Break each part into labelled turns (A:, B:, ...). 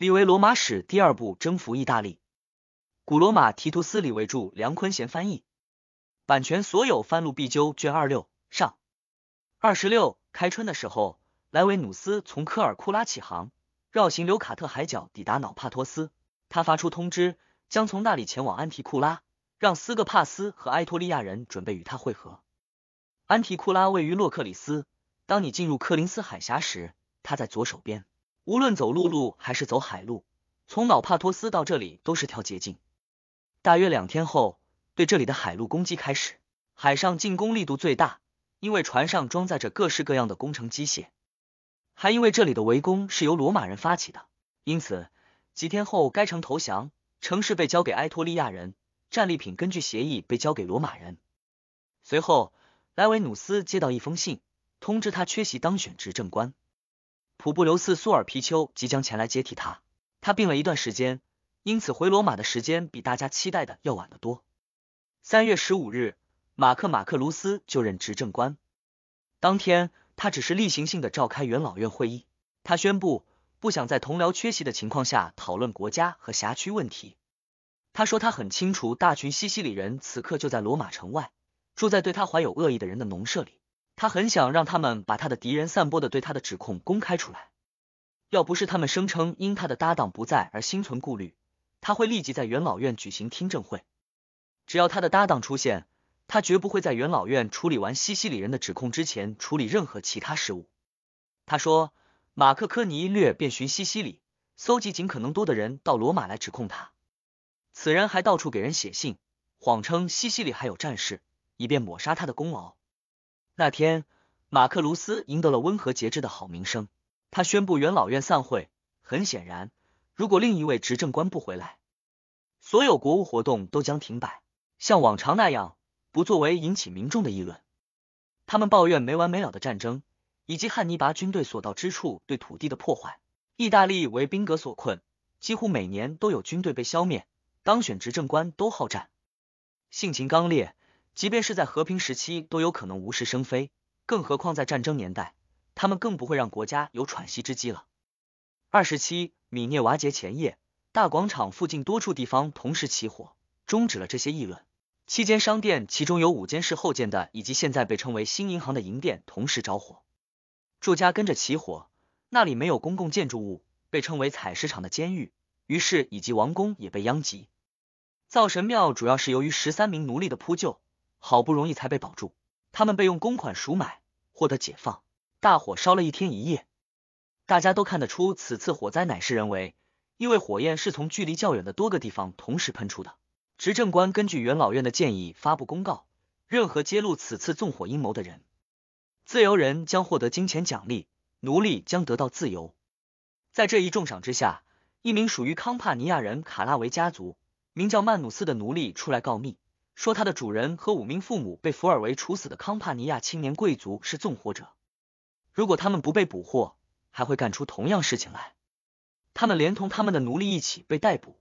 A: 立为罗马史第二部征服意大利。古罗马提图斯李维著，梁坤贤翻译。版权所有，翻录必究。卷二六上。二十六，开春的时候，莱维努斯从科尔库拉起航，绕行留卡特海角，抵达瑙帕托斯。他发出通知，将从那里前往安提库拉，让斯格帕斯和埃托利亚人准备与他会合。安提库拉位于洛克里斯。当你进入克林斯海峡时，它在左手边。无论走陆路还是走海路，从瑙帕托斯到这里都是条捷径。大约两天后，对这里的海陆攻击开始。海上进攻力度最大，因为船上装载着各式各样的工程机械，还因为这里的围攻是由罗马人发起的，因此几天后该城投降，城市被交给埃托利亚人，战利品根据协议被交给罗马人。随后，莱维努斯接到一封信。通知他缺席当选执政官，普布留斯·苏尔皮丘即将前来接替他。他病了一段时间，因此回罗马的时间比大家期待的要晚得多。三月十五日，马克·马克卢斯就任执政官。当天，他只是例行性的召开元老院会议。他宣布不想在同僚缺席的情况下讨论国家和辖区问题。他说他很清楚，大群西西里人此刻就在罗马城外，住在对他怀有恶意的人的农舍里。他很想让他们把他的敌人散播的对他的指控公开出来。要不是他们声称因他的搭档不在而心存顾虑，他会立即在元老院举行听证会。只要他的搭档出现，他绝不会在元老院处理完西西里人的指控之前处理任何其他事务。他说，马克科尼略遍寻西西里，搜集尽可能多的人到罗马来指控他。此人还到处给人写信，谎称西西里还有战事，以便抹杀他的功劳。那天，马克卢斯赢得了温和节制的好名声。他宣布元老院散会。很显然，如果另一位执政官不回来，所有国务活动都将停摆，像往常那样，不作为引起民众的议论。他们抱怨没完没了的战争，以及汉尼拔军队所到之处对土地的破坏。意大利为兵革所困，几乎每年都有军队被消灭。当选执政官都好战，性情刚烈。即便是在和平时期，都有可能无事生非，更何况在战争年代，他们更不会让国家有喘息之机了。二十七，米涅瓦节前夜，大广场附近多处地方同时起火，终止了这些议论。七间商店，其中有五间是后建的，以及现在被称为新银行的银店，同时着火。住家跟着起火，那里没有公共建筑物，被称为采石场的监狱，于是以及王宫也被殃及。灶神庙主要是由于十三名奴隶的扑救。好不容易才被保住，他们被用公款赎买，获得解放。大火烧了一天一夜，大家都看得出此次火灾乃是人为，因为火焰是从距离较远的多个地方同时喷出的。执政官根据元老院的建议发布公告，任何揭露此次纵火阴谋的人，自由人将获得金钱奖励，奴隶将得到自由。在这一重赏之下，一名属于康帕尼亚人卡拉维家族，名叫曼努斯的奴隶出来告密。说他的主人和五名父母被福尔维处死的康帕尼亚青年贵族是纵火者，如果他们不被捕获，还会干出同样事情来。他们连同他们的奴隶一起被逮捕。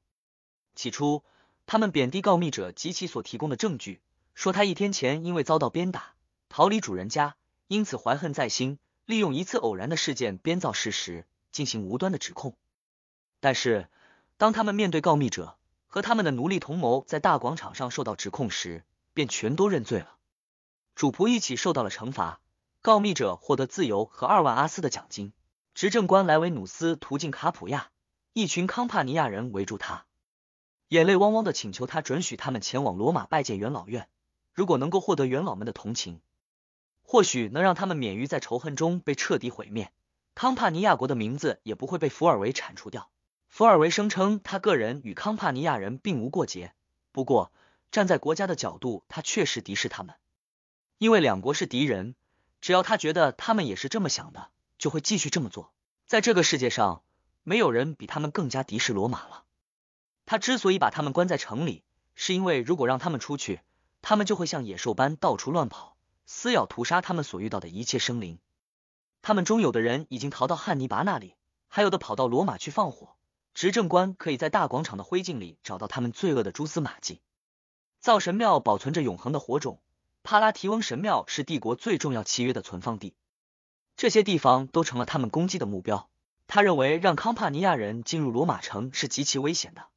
A: 起初，他们贬低告密者及其所提供的证据，说他一天前因为遭到鞭打，逃离主人家，因此怀恨在心，利用一次偶然的事件编造事实，进行无端的指控。但是，当他们面对告密者，和他们的奴隶同谋在大广场上受到指控时，便全都认罪了。主仆一起受到了惩罚，告密者获得自由和二万阿斯的奖金。执政官莱维努斯途径卡普亚，一群康帕尼亚人围住他，眼泪汪汪的请求他准许他们前往罗马拜见元老院。如果能够获得元老们的同情，或许能让他们免于在仇恨中被彻底毁灭，康帕尼亚国的名字也不会被福尔维铲除掉。福尔维声称，他个人与康帕尼亚人并无过节。不过，站在国家的角度，他确实敌视他们，因为两国是敌人。只要他觉得他们也是这么想的，就会继续这么做。在这个世界上，没有人比他们更加敌视罗马了。他之所以把他们关在城里，是因为如果让他们出去，他们就会像野兽般到处乱跑，撕咬屠杀他们所遇到的一切生灵。他们中有的人已经逃到汉尼拔那里，还有的跑到罗马去放火。执政官可以在大广场的灰烬里找到他们罪恶的蛛丝马迹。灶神庙保存着永恒的火种，帕拉提翁神庙是帝国最重要契约的存放地。这些地方都成了他们攻击的目标。他认为让康帕尼亚人进入罗马城是极其危险的。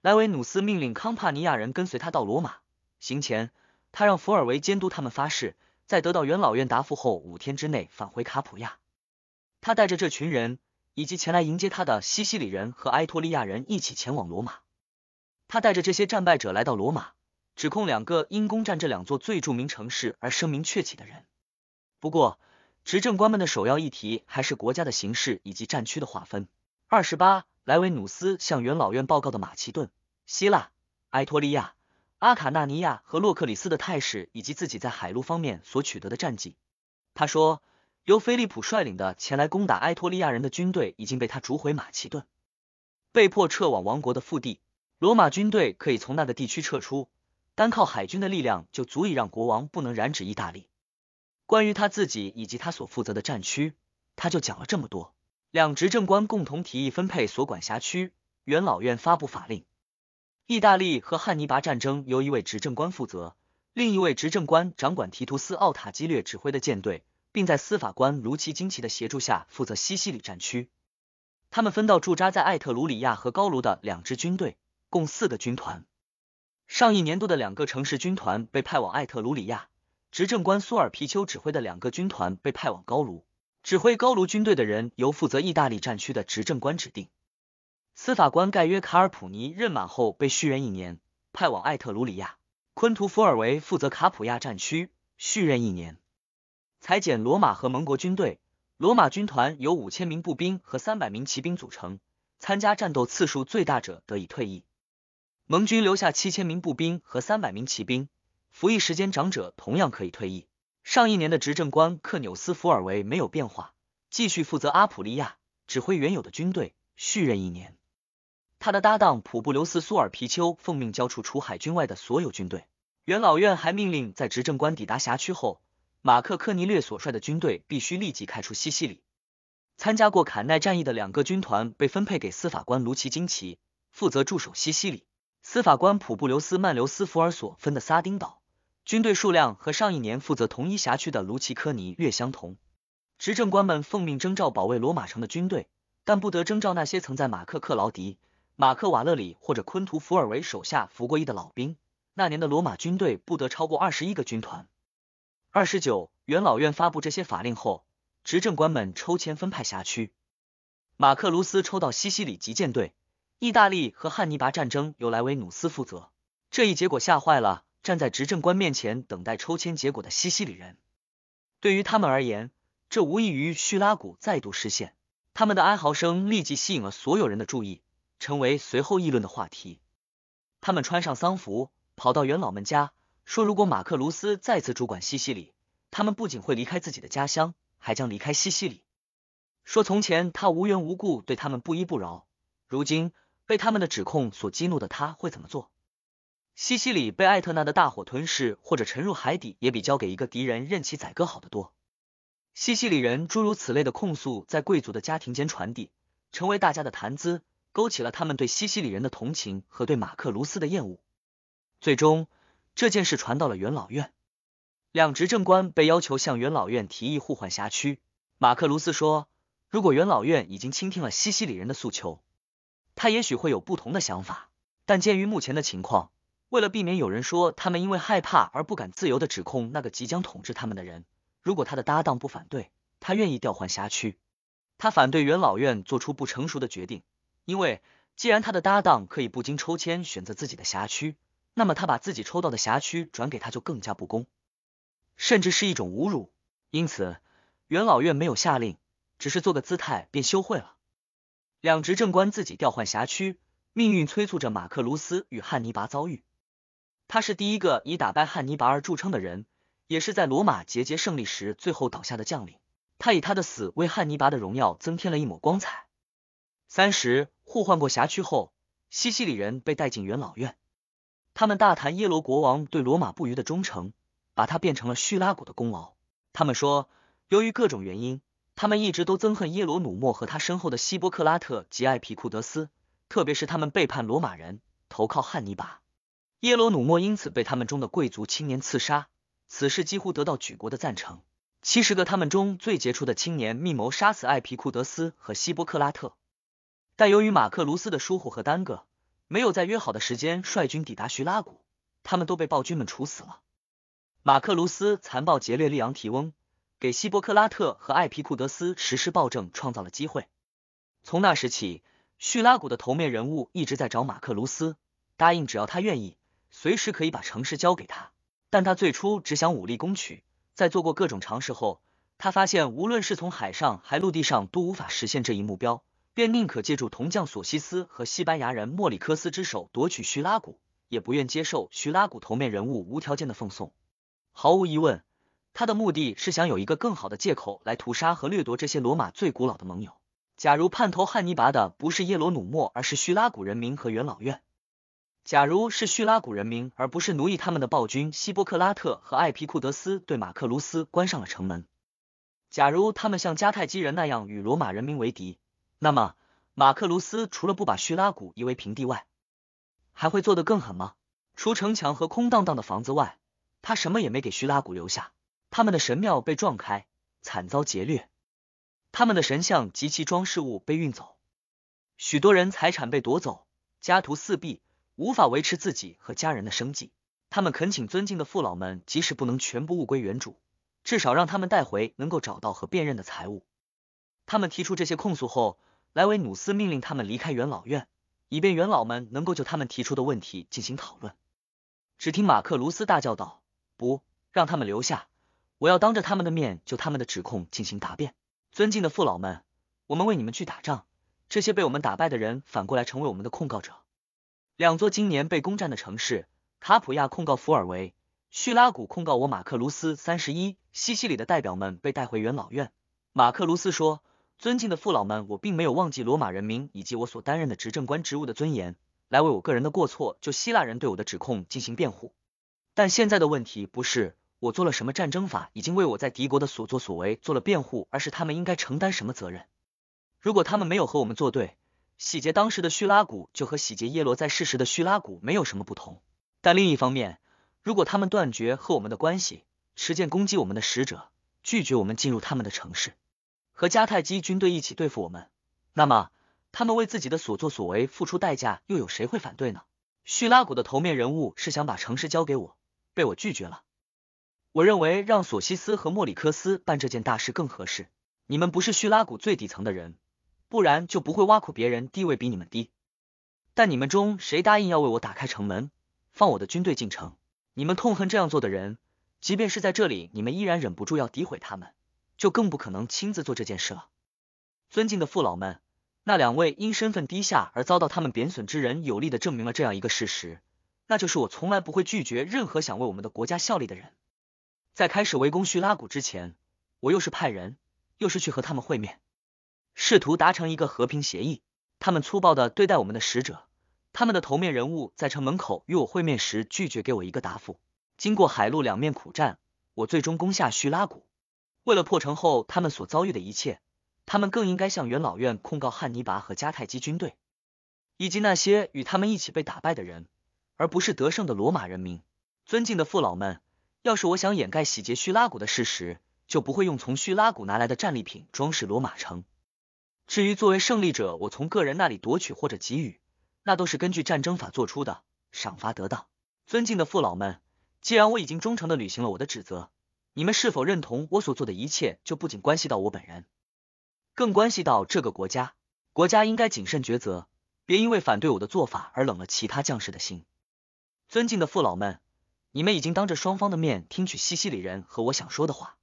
A: 莱维努斯命令康帕尼亚人跟随他到罗马。行前，他让福尔维监督他们发誓，在得到元老院答复后五天之内返回卡普亚。他带着这群人以及前来迎接他的西西里人和埃托利亚人一起前往罗马。他带着这些战败者来到罗马，指控两个因攻占这两座最著名城市而声名鹊起的人。不过，执政官们的首要议题还是国家的形势以及战区的划分。二十八，莱维努斯向元老院报告的马其顿、希腊、埃托利亚、阿卡纳尼亚和洛克里斯的态势以及自己在海陆方面所取得的战绩。他说。由菲利普率领的前来攻打埃托利亚人的军队已经被他逐回马其顿，被迫撤往王国的腹地。罗马军队可以从那个地区撤出，单靠海军的力量就足以让国王不能染指意大利。关于他自己以及他所负责的战区，他就讲了这么多。两执政官共同提议分配所管辖区，元老院发布法令。意大利和汉尼拔战争由一位执政官负责，另一位执政官掌管提图斯奥塔基略指挥的舰队。并在司法官卢奇惊奇的协助下负责西西里战区。他们分到驻扎在艾特鲁里亚和高卢的两支军队，共四个军团。上一年度的两个城市军团被派往艾特鲁里亚，执政官苏尔皮丘指挥的两个军团被派往高卢。指挥高卢军队的人由负责意大利战区的执政官指定。司法官盖约卡尔普尼任满后被续任一年，派往艾特鲁里亚。昆图福尔维负责卡普亚战区，续任一年。裁减罗马和盟国军队，罗马军团由五千名步兵和三百名骑兵组成，参加战斗次数最大者得以退役。盟军留下七千名步兵和三百名骑兵，服役时间长者同样可以退役。上一年的执政官克纽斯福尔维没有变化，继续负责阿普利亚，指挥原有的军队，续任一年。他的搭档普布留斯苏尔皮丘奉命交出除海军外的所有军队。元老院还命令在执政官抵达辖区后。马克科尼略所率的军队必须立即开出西西里。参加过坎奈战役的两个军团被分配给司法官卢奇金奇，负责驻守西西里。司法官普布留斯曼留斯福尔所分的撒丁岛军队数量和上一年负责同一辖区的卢奇科尼略相同。执政官们奉命征召保卫罗马城的军队，但不得征召那些曾在马克克劳迪、马克瓦勒里或者昆图福尔维手下服过役的老兵。那年的罗马军队不得超过二十一个军团。二十九，元老院发布这些法令后，执政官们抽签分派辖区。马克卢斯抽到西西里级舰队，意大利和汉尼拔战争由莱维努斯负责。这一结果吓坏了站在执政官面前等待抽签结果的西西里人。对于他们而言，这无异于叙拉古再度失陷。他们的哀嚎声立即吸引了所有人的注意，成为随后议论的话题。他们穿上丧服，跑到元老们家。说，如果马克卢斯再次主管西西里，他们不仅会离开自己的家乡，还将离开西西里。说从前他无缘无故对他们不依不饶，如今被他们的指控所激怒的他会怎么做？西西里被艾特纳的大火吞噬或者沉入海底，也比交给一个敌人任其宰割好得多。西西里人诸如此类的控诉在贵族的家庭间传递，成为大家的谈资，勾起了他们对西西里人的同情和对马克卢斯的厌恶。最终。这件事传到了元老院，两执政官被要求向元老院提议互换辖区。马克卢斯说，如果元老院已经倾听了西西里人的诉求，他也许会有不同的想法。但鉴于目前的情况，为了避免有人说他们因为害怕而不敢自由的指控那个即将统治他们的人，如果他的搭档不反对，他愿意调换辖区。他反对元老院做出不成熟的决定，因为既然他的搭档可以不经抽签选择自己的辖区。那么他把自己抽到的辖区转给他就更加不公，甚至是一种侮辱。因此，元老院没有下令，只是做个姿态便休会了。两执政官自己调换辖区，命运催促着马克卢斯与汉尼拔遭遇。他是第一个以打败汉尼拔而著称的人，也是在罗马节节胜利时最后倒下的将领。他以他的死为汉尼拔的荣耀增添了一抹光彩。三十互换过辖区后，西西里人被带进元老院。他们大谈耶罗国王对罗马不渝的忠诚，把他变成了叙拉古的功劳。他们说，由于各种原因，他们一直都憎恨耶罗努莫和他身后的希波克拉特及艾皮库德斯，特别是他们背叛罗马人，投靠汉尼拔。耶罗努莫因此被他们中的贵族青年刺杀，此事几乎得到举国的赞成。七十个他们中最杰出的青年密谋杀死艾皮库德斯和希波克拉特，但由于马克卢斯的疏忽和耽搁，没有在约好的时间率军抵达叙拉古，他们都被暴君们处死了。马克卢斯残暴劫掠利昂提翁，给希波克拉特和艾皮库德斯实施暴政创造了机会。从那时起，叙拉古的头面人物一直在找马克卢斯，答应只要他愿意，随时可以把城市交给他。但他最初只想武力攻取，在做过各种尝试后，他发现无论是从海上还陆地上都无法实现这一目标，便宁可借助铜匠索西斯和西班牙人莫里科斯之手夺取叙拉古，也不愿接受叙拉古头面人物无条件的奉送。毫无疑问，他的目的是想有一个更好的借口来屠杀和掠夺这些罗马最古老的盟友。假如叛投汉尼拔的不是耶罗努莫，而是叙拉古人民和元老院。假如是叙拉古人民，而不是奴役他们的暴君希波克拉特和艾皮库德斯对马克卢斯关上了城门；假如他们像迦太基人那样与罗马人民为敌，那么马克卢斯除了不把叙拉古夷为平地外，还会做得更狠吗？除城墙和空荡荡的房子外，他什么也没给叙拉古留下。他们的神庙被撞开，惨遭劫掠；他们的神像及其装饰物被运走，许多人财产被夺走，家徒四壁。无法维持自己和家人的生计，他们恳请尊敬的父老们，即使不能全部物归原主，至少让他们带回能够找到和辨认的财物。他们提出这些控诉后，莱维努斯命令他们离开元老院，以便元老们能够就他们提出的问题进行讨论。只听马克卢斯大叫道：“不让他们留下！我要当着他们的面就他们的指控进行答辩。尊敬的父老们，我们为你们去打仗，这些被我们打败的人反过来成为我们的控告者。”两座今年被攻占的城市，卡普亚控告福尔维，叙拉古控告我马克卢斯三十一。西西里的代表们被带回元老院。马克卢斯说：“尊敬的父老们，我并没有忘记罗马人民以及我所担任的执政官职务的尊严，来为我个人的过错就希腊人对我的指控进行辩护。但现在的问题不是我做了什么战争法已经为我在敌国的所作所为做了辩护，而是他们应该承担什么责任。如果他们没有和我们作对。”洗劫当时的叙拉古就和洗劫耶罗在世时的叙拉古没有什么不同，但另一方面，如果他们断绝和我们的关系，持剑攻击我们的使者，拒绝我们进入他们的城市，和迦太基军队一起对付我们，那么他们为自己的所作所为付出代价，又有谁会反对呢？叙拉古的头面人物是想把城市交给我，被我拒绝了。我认为让索西斯和莫里科斯办这件大事更合适。你们不是叙拉古最底层的人。不然就不会挖苦别人地位比你们低。但你们中谁答应要为我打开城门，放我的军队进城？你们痛恨这样做的人，即便是在这里，你们依然忍不住要诋毁他们，就更不可能亲自做这件事了。尊敬的父老们，那两位因身份低下而遭到他们贬损之人，有力的证明了这样一个事实，那就是我从来不会拒绝任何想为我们的国家效力的人。在开始围攻叙拉古之前，我又是派人，又是去和他们会面。试图达成一个和平协议，他们粗暴的对待我们的使者。他们的头面人物在城门口与我会面时，拒绝给我一个答复。经过海陆两面苦战，我最终攻下叙拉古。为了破城后他们所遭遇的一切，他们更应该向元老院控告汉尼拔和迦太基军队，以及那些与他们一起被打败的人，而不是得胜的罗马人民。尊敬的父老们，要是我想掩盖洗劫叙拉古的事实，就不会用从叙拉古拿来的战利品装饰罗马城。至于作为胜利者，我从个人那里夺取或者给予，那都是根据战争法做出的，赏罚得当。尊敬的父老们，既然我已经忠诚的履行了我的职责，你们是否认同我所做的一切，就不仅关系到我本人，更关系到这个国家。国家应该谨慎抉择，别因为反对我的做法而冷了其他将士的心。尊敬的父老们，你们已经当着双方的面听取西西里人和我想说的话，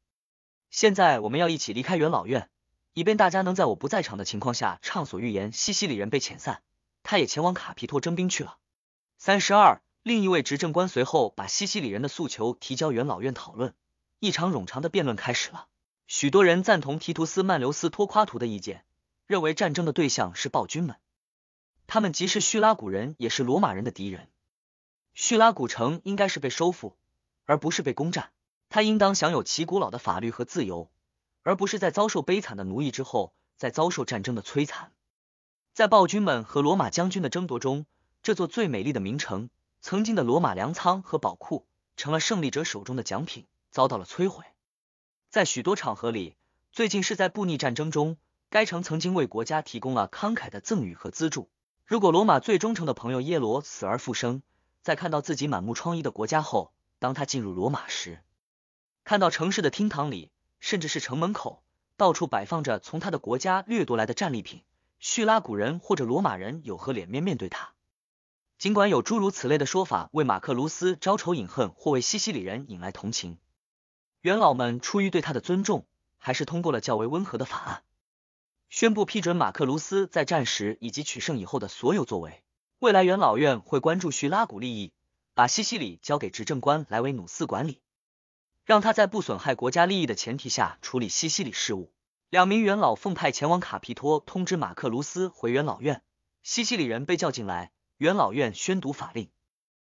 A: 现在我们要一起离开元老院。以便大家能在我不在场的情况下畅所欲言。西西里人被遣散，他也前往卡皮托征兵去了。三十二，另一位执政官随后把西西里人的诉求提交元老院讨论，一场冗长的辩论开始了。许多人赞同提图斯曼留斯托夸图的意见，认为战争的对象是暴君们，他们既是叙拉古人，也是罗马人的敌人。叙拉古城应该是被收复，而不是被攻占，他应当享有其古老的法律和自由。而不是在遭受悲惨的奴役之后，在遭受战争的摧残，在暴君们和罗马将军的争夺中，这座最美丽的名城，曾经的罗马粮仓和宝库，成了胜利者手中的奖品，遭到了摧毁。在许多场合里，最近是在布匿战争中，该城曾经为国家提供了慷慨的赠与和资助。如果罗马最忠诚的朋友耶罗死而复生，在看到自己满目疮痍的国家后，当他进入罗马时，看到城市的厅堂里，甚至是城门口，到处摆放着从他的国家掠夺来的战利品，叙拉古人或者罗马人有何脸面面对他？尽管有诸如此类的说法为马克卢斯招仇引恨，或为西西里人引来同情，元老们出于对他的尊重，还是通过了较为温和的法案，宣布批准马克卢斯在战时以及取胜以后的所有作为。未来元老院会关注叙拉古利益，把西西里交给执政官莱维努斯管理，让他在不损害国家利益的前提下处理西西里事务。两名元老奉派前往卡皮托通知马克卢斯回元老院，西西里人被叫进来。元老院宣读法令，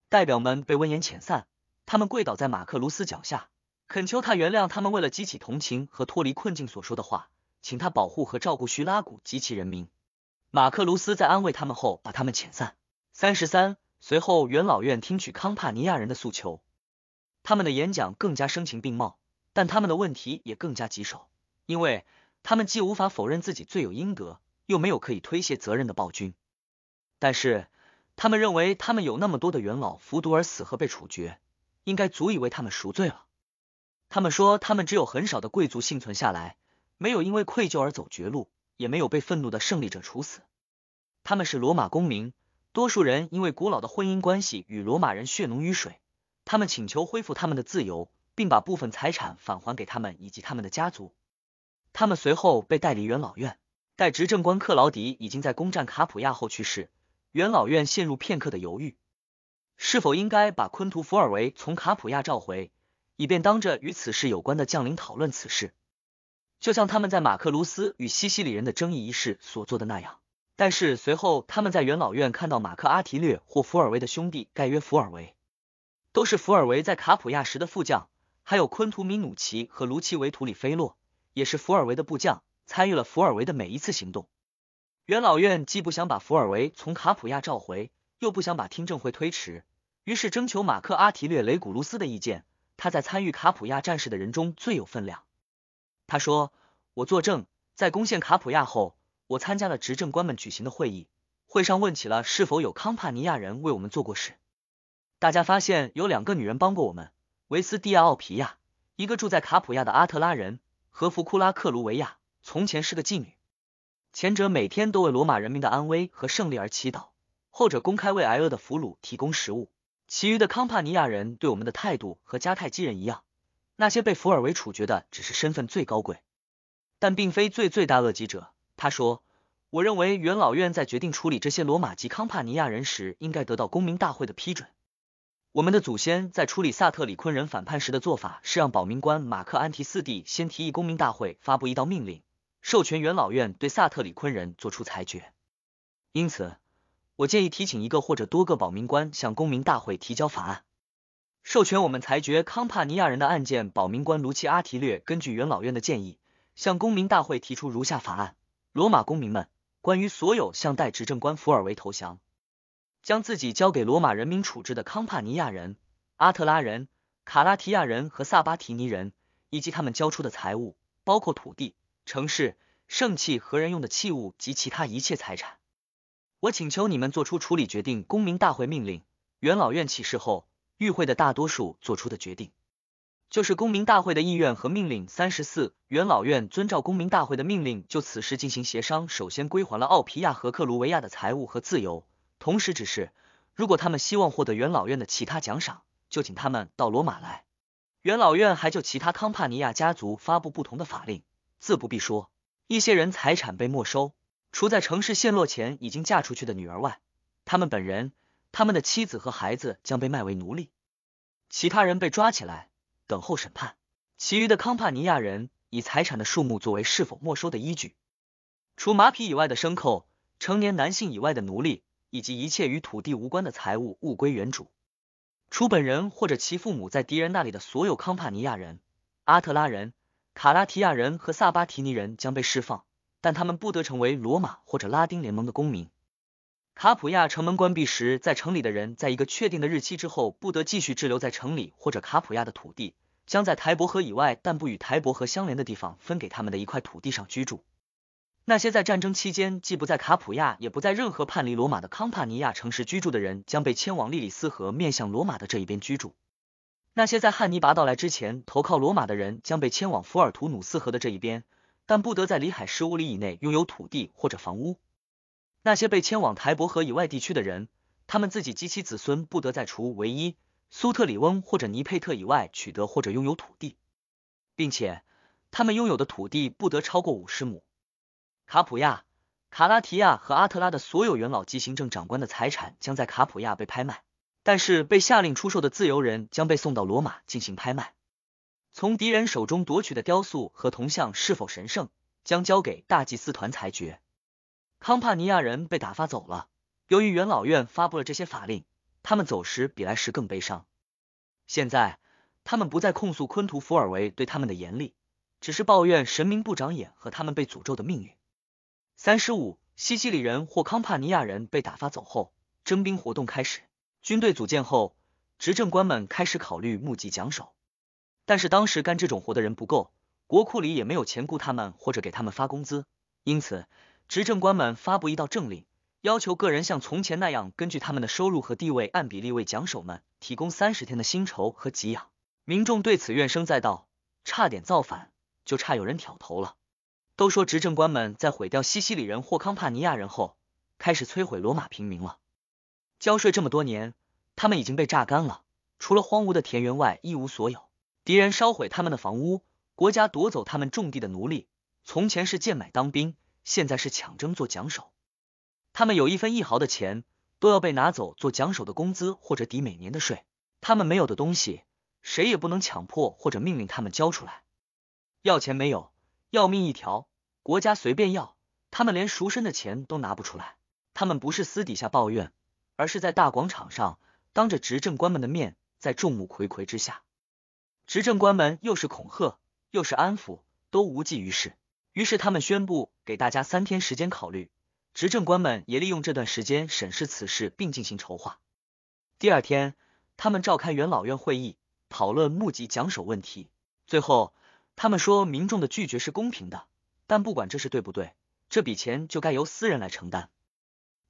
A: 代表们被温言遣散。他们跪倒在马克卢斯脚下，恳求他原谅他们为了激起同情和脱离困境所说的话，请他保护和照顾叙拉古及其人民。马克卢斯在安慰他们后，把他们遣散。三十三，随后元老院听取康帕尼亚人的诉求，他们的演讲更加声情并茂，但他们的问题也更加棘手，因为他们既无法否认自己罪有应得，又没有可以推卸责任的暴君。但是。他们认为，他们有那么多的元老服毒而死和被处决，应该足以为他们赎罪了。他们说，他们只有很少的贵族幸存下来，没有因为愧疚而走绝路，也没有被愤怒的胜利者处死。他们是罗马公民，多数人因为古老的婚姻关系与罗马人血浓于水。他们请求恢复他们的自由，并把部分财产返还给他们以及他们的家族。他们随后被带离元老院。待执政官克劳迪已经在攻占卡普亚后去世。元老院陷入片刻的犹豫，是否应该把昆图福尔维从卡普亚召回，以便当着与此事有关的将领讨论此事，就像他们在马克卢斯与西西里人的争议一事所做的那样。但是随后他们在元老院看到马克阿提略或福尔维的兄弟盖约福尔维，都是福尔维在卡普亚时的副将，还有昆图米努奇和卢奇维图里菲洛，也是福尔维的部将，参与了福尔维的每一次行动。元老院既不想把福尔维从卡普亚召回，又不想把听证会推迟，于是征求马克阿提略雷古卢斯的意见。他在参与卡普亚战事的人中最有分量。他说：“我作证，在攻陷卡普亚后，我参加了执政官们举行的会议，会上问起了是否有康帕尼亚人为我们做过事。大家发现有两个女人帮过我们：维斯蒂亚奥皮亚，一个住在卡普亚的阿特拉人，和福库拉克卢维亚，从前是个妓女。”前者每天都为罗马人民的安危和胜利而祈祷，后者公开为挨饿的俘虏提供食物。其余的康帕尼亚人对我们的态度和迦太基人一样，那些被福尔维处决的只是身份最高贵，但并非最罪大恶极者。他说：“我认为元老院在决定处理这些罗马及康帕尼亚人时，应该得到公民大会的批准。我们的祖先在处理萨特里昆人反叛时的做法，是让保民官马克安提斯蒂先提议公民大会发布一道命令。”授权元老院对萨特里昆人做出裁决，因此我建议提请一个或者多个保民官向公民大会提交法案，授权我们裁决康帕尼亚人的案件。保民官卢奇阿提略根据元老院的建议，向公民大会提出如下法案：罗马公民们，关于所有向代执政官福尔维投降，将自己交给罗马人民处置的康帕尼亚人、阿特拉人、卡拉提亚人和萨巴提尼人，以及他们交出的财物，包括土地。城市、圣器和人用的器物及其他一切财产，我请求你们做出处理决定。公民大会命令，元老院起事后，与会的大多数做出的决定，就是公民大会的意愿和命令。三十四，元老院遵照公民大会的命令，就此事进行协商。首先归还了奥皮亚和克卢维亚的财物和自由，同时指示，如果他们希望获得元老院的其他奖赏，就请他们到罗马来。元老院还就其他康帕尼亚家族发布不同的法令。自不必说，一些人财产被没收，除在城市陷落前已经嫁出去的女儿外，他们本人、他们的妻子和孩子将被卖为奴隶。其他人被抓起来，等候审判。其余的康帕尼亚人以财产的数目作为是否没收的依据。除马匹以外的牲口、成年男性以外的奴隶，以及一切与土地无关的财物，物归原主。除本人或者其父母在敌人那里的所有康帕尼亚人、阿特拉人。卡拉提亚人和萨巴提尼人将被释放，但他们不得成为罗马或者拉丁联盟的公民。卡普亚城门关闭时，在城里的人在一个确定的日期之后不得继续滞留在城里或者卡普亚的土地。将在台伯河以外但不与台伯河相连的地方分给他们的一块土地上居住。那些在战争期间既不在卡普亚也不在任何叛离罗马的康帕尼亚城市居住的人，将被迁往利里斯河面向罗马的这一边居住。那些在汉尼拔到来之前投靠罗马的人，将被迁往福尔图努斯河的这一边，但不得在里海十五里以内拥有土地或者房屋。那些被迁往台伯河以外地区的人，他们自己及其子孙不得在除唯一苏特里翁或者尼佩特以外取得或者拥有土地，并且他们拥有的土地不得超过五十亩。卡普亚、卡拉提亚和阿特拉的所有元老及行政长官的财产将在卡普亚被拍卖，但是被下令出售的自由人将被送到罗马进行拍卖。从敌人手中夺取的雕塑和铜像是否神圣，将交给大祭司团裁决。康帕尼亚人被打发走了，由于元老院发布了这些法令，他们走时比来时更悲伤。现在他们不再控诉昆图福尔维对他们的严厉，只是抱怨神明不长眼和他们被诅咒的命运。三十五，西西里人或康帕尼亚人被打发走后，征兵活动开始。军队组建后，执政官们开始考虑募集奖手，但是当时干这种活的人不够，国库里也没有钱雇他们或者给他们发工资，因此执政官们发布一道政令，要求个人像从前那样，根据他们的收入和地位按比例为奖手们提供三十天的薪酬和给养。民众对此怨声载道，差点造反，就差有人挑头了。都说执政官们在毁掉西西里人或康帕尼亚人后，开始摧毁罗马平民了。交税这么多年，他们已经被榨干了，除了荒芜的田园外一无所有。敌人烧毁他们的房屋，国家夺走他们种地的奴隶。从前是贱买当兵，现在是抢征做奖手。他们有一分一毫的钱，都要被拿走做奖手的工资或者抵每年的税。他们没有的东西，谁也不能强迫或者命令他们交出来。要钱没有。要命一条，国家随便要，他们连赎身的钱都拿不出来。他们不是私底下抱怨，而是在大广场上，当着执政官们的面，在众目睽睽之下，执政官们又是恐吓又是安抚，都无济于事。于是他们宣布给大家三天时间考虑，执政官们也利用这段时间审视此事并进行筹划。第二天，他们召开元老院会议，讨论募集奖手问题。最后。他们说，民众的拒绝是公平的，但不管这是对不对，这笔钱就该由私人来承担。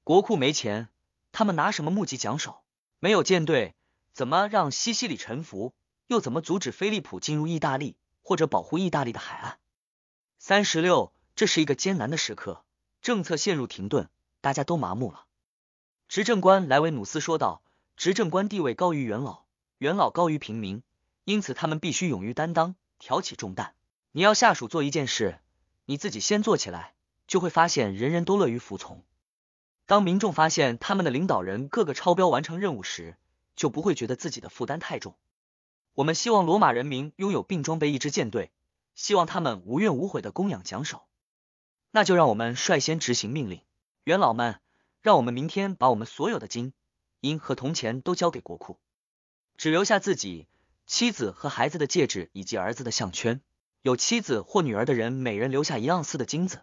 A: 国库没钱，他们拿什么募集奖手？没有舰队，怎么让西西里臣服？又怎么阻止菲利普进入意大利，或者保护意大利的海岸？三十六，这是一个艰难的时刻，政策陷入停顿，大家都麻木了。执政官莱维努斯说道：“执政官地位高于元老，元老高于平民，因此他们必须勇于担当。”挑起重担，你要下属做一件事，你自己先做起来，就会发现人人都乐于服从。当民众发现他们的领导人个个超标完成任务时，就不会觉得自己的负担太重。我们希望罗马人民拥有并装备一支舰队，希望他们无怨无悔的供养奖手。那就让我们率先执行命令，元老们，让我们明天把我们所有的金银和铜钱都交给国库，只留下自己。妻子和孩子的戒指以及儿子的项圈，有妻子或女儿的人，每人留下一盎司的金子。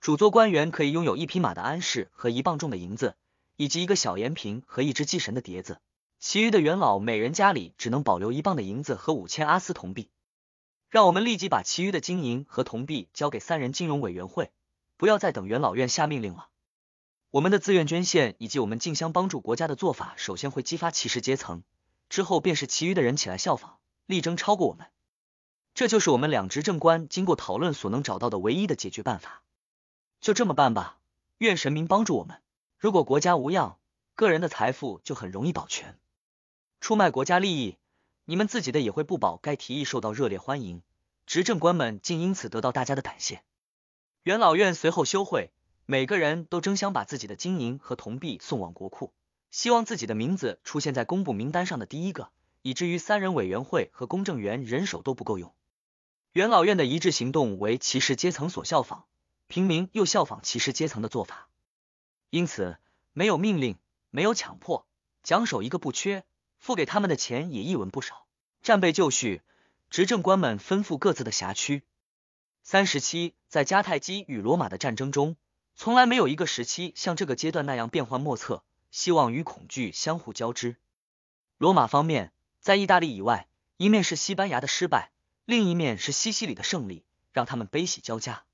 A: 主座官员可以拥有一匹马的鞍饰和一磅重的银子，以及一个小盐瓶和一只祭神的碟子。其余的元老每人家里只能保留一磅的银子和五千阿斯铜币。让我们立即把其余的金银和铜币交给三人金融委员会，不要再等元老院下命令了。我们的自愿捐献以及我们竞相帮助国家的做法，首先会激发骑士阶层。之后便是其余的人起来效仿，力争超过我们。这就是我们两执政官经过讨论所能找到的唯一的解决办法。就这么办吧，愿神明帮助我们。如果国家无恙，个人的财富就很容易保全。出卖国家利益，你们自己的也会不保。该提议受到热烈欢迎，执政官们竟因此得到大家的感谢。元老院随后休会，每个人都争相把自己的金银和铜币送往国库。希望自己的名字出现在公布名单上的第一个，以至于三人委员会和公证员人手都不够用。元老院的一致行动为骑士阶层所效仿，平民又效仿骑士阶层的做法，因此没有命令，没有强迫，奖手一个不缺，付给他们的钱也一文不少。战备就绪，执政官们吩咐各自的辖区。三十七，在迦太基与罗马的战争中，从来没有一个时期像这个阶段那样变幻莫测。希望与恐惧相互交织。罗马方面在意大利以外，一面是西班牙的失败，另一面是西西里的胜利，让他们悲喜交加。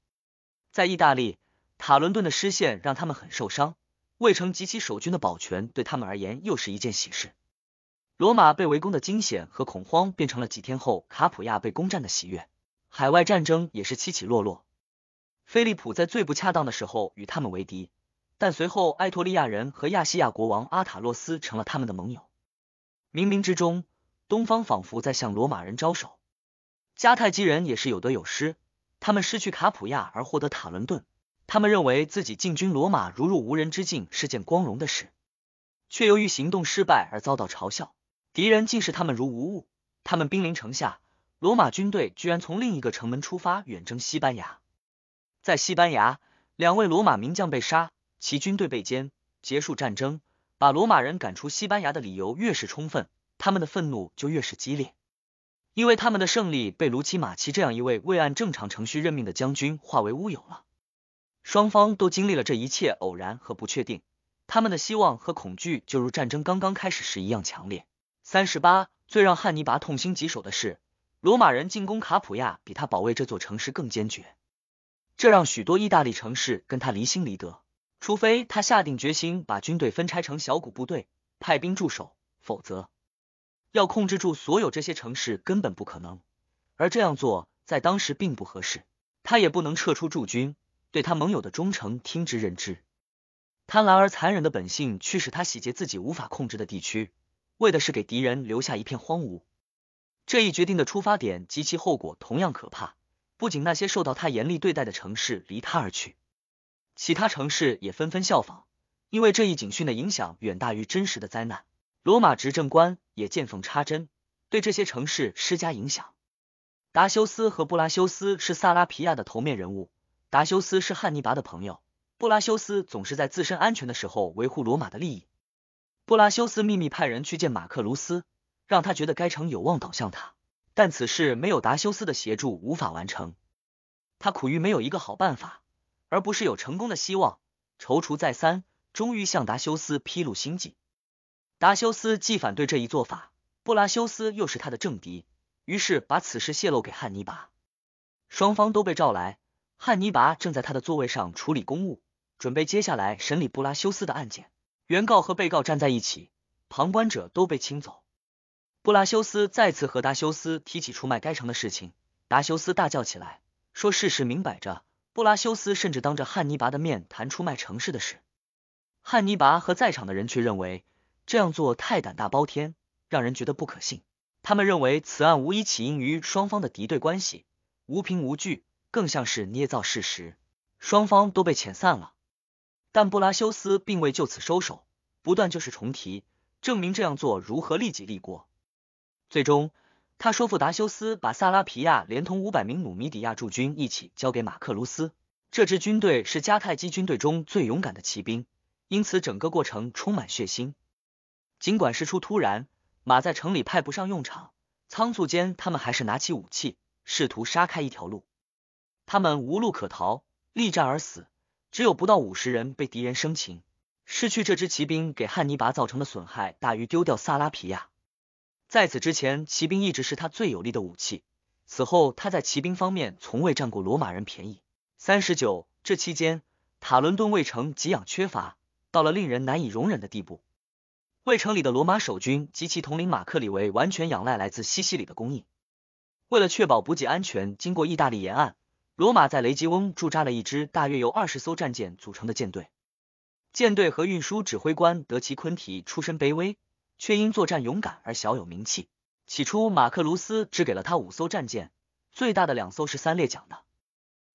A: 在意大利，塔伦顿的失陷让他们很受伤，卫城及其守军的保全对他们而言又是一件喜事。罗马被围攻的惊险和恐慌变成了几天后卡普亚被攻占的喜悦。海外战争也是起起落落。菲利普在最不恰当的时候与他们为敌，但随后埃托利亚人和亚细亚国王阿塔洛斯成了他们的盟友。冥冥之中，东方仿佛在向罗马人招手。迦太基人也是有得有失。他们失去卡普亚而获得塔伦顿，他们认为自己进军罗马如入无人之境是件光荣的事，却由于行动失败而遭到嘲笑，敌人竟视他们如无物。他们兵临城下，罗马军队居然从另一个城门出发远征西班牙。在西班牙，两位罗马名将被杀，其军队被歼。结束战争，把罗马人赶出西班牙的理由越是充分，他们的愤怒就越是激烈。因为他们的胜利被卢奇马奇这样一位未按正常程序任命的将军化为乌有了。双方都经历了这一切偶然和不确定，他们的希望和恐惧就如战争刚刚开始时一样强烈。三十八，最让汉尼拔痛心疾首的是，罗马人进攻卡普亚比他保卫这座城市更坚决，这让许多意大利城市跟他离心离德，除非他下定决心把军队分拆成小股部队，派兵驻守，否则。要控制住所有这些城市根本不可能，而这样做在当时并不合适。他也不能撤出驻军，对他盟友的忠诚听之任之。贪婪而残忍的本性驱使他洗劫自己无法控制的地区，为的是给敌人留下一片荒芜。这一决定的出发点及其后果同样可怕。不仅那些受到他严厉对待的城市离他而去，其他城市也纷纷效仿，因为这一警讯的影响远大于真实的灾难。罗马执政官也见缝插针，对这些城市施加影响。达修斯和布拉修斯是萨拉皮亚的头面人物。达修斯是汉尼拔的朋友，布拉修斯总是在自身安全的时候维护罗马的利益。布拉修斯秘密派人去见马克卢斯，让他觉得该城有望倒向他，但此事没有达修斯的协助无法完成。他苦于没有一个好办法，而不是有成功的希望，踌躇再三，终于向达修斯披露心迹。达修斯既反对这一做法，布拉修斯又是他的政敌，于是把此事泄露给汉尼拔。双方都被召来，汉尼拔正在他的座位上处理公务，准备接下来审理布拉修斯的案件。原告和被告站在一起，旁观者都被请走。布拉修斯再次和达修斯提起出卖该城的事情，达修斯大叫起来，说事实明摆着。布拉修斯甚至当着汉尼拔的面谈出卖城市的事，汉尼拔和在场的人却认为。这样做太胆大包天，让人觉得不可信。他们认为此案无疑起因于双方的敌对关系，无凭无据，更像是捏造事实。双方都被遣散了，但布拉修斯并未就此收手，不断就是重提，证明这样做如何利己利国。最终，他说服达修斯把萨拉皮亚连同五百名努米底亚驻军一起交给马克卢斯。这支军队是迦太基军队中最勇敢的骑兵，因此整个过程充满血腥。尽管事出突然，马在城里派不上用场，仓促间他们还是拿起武器，试图杀开一条路。他们无路可逃，力战而死，只有不到五十人被敌人生擒。失去这支骑兵给汉尼拔造成的损害大于丢掉萨拉皮亚。在此之前，骑兵一直是他最有力的武器。此后，他在骑兵方面从未占过罗马人便宜。三十九，这期间，塔伦顿卫城给养缺乏，到了令人难以容忍的地步。卫城里的罗马守军及其统领马克里维完全仰赖来自西西里的供应。为了确保补给安全，经过意大利沿岸，罗马在雷吉翁驻扎了一支大约由二十艘战舰组成的舰队。舰队和运输指挥官德奇昆提出身卑微，却因作战勇敢而小有名气。起初，马克卢斯只给了他五艘战舰，最大的两艘是三列桨的。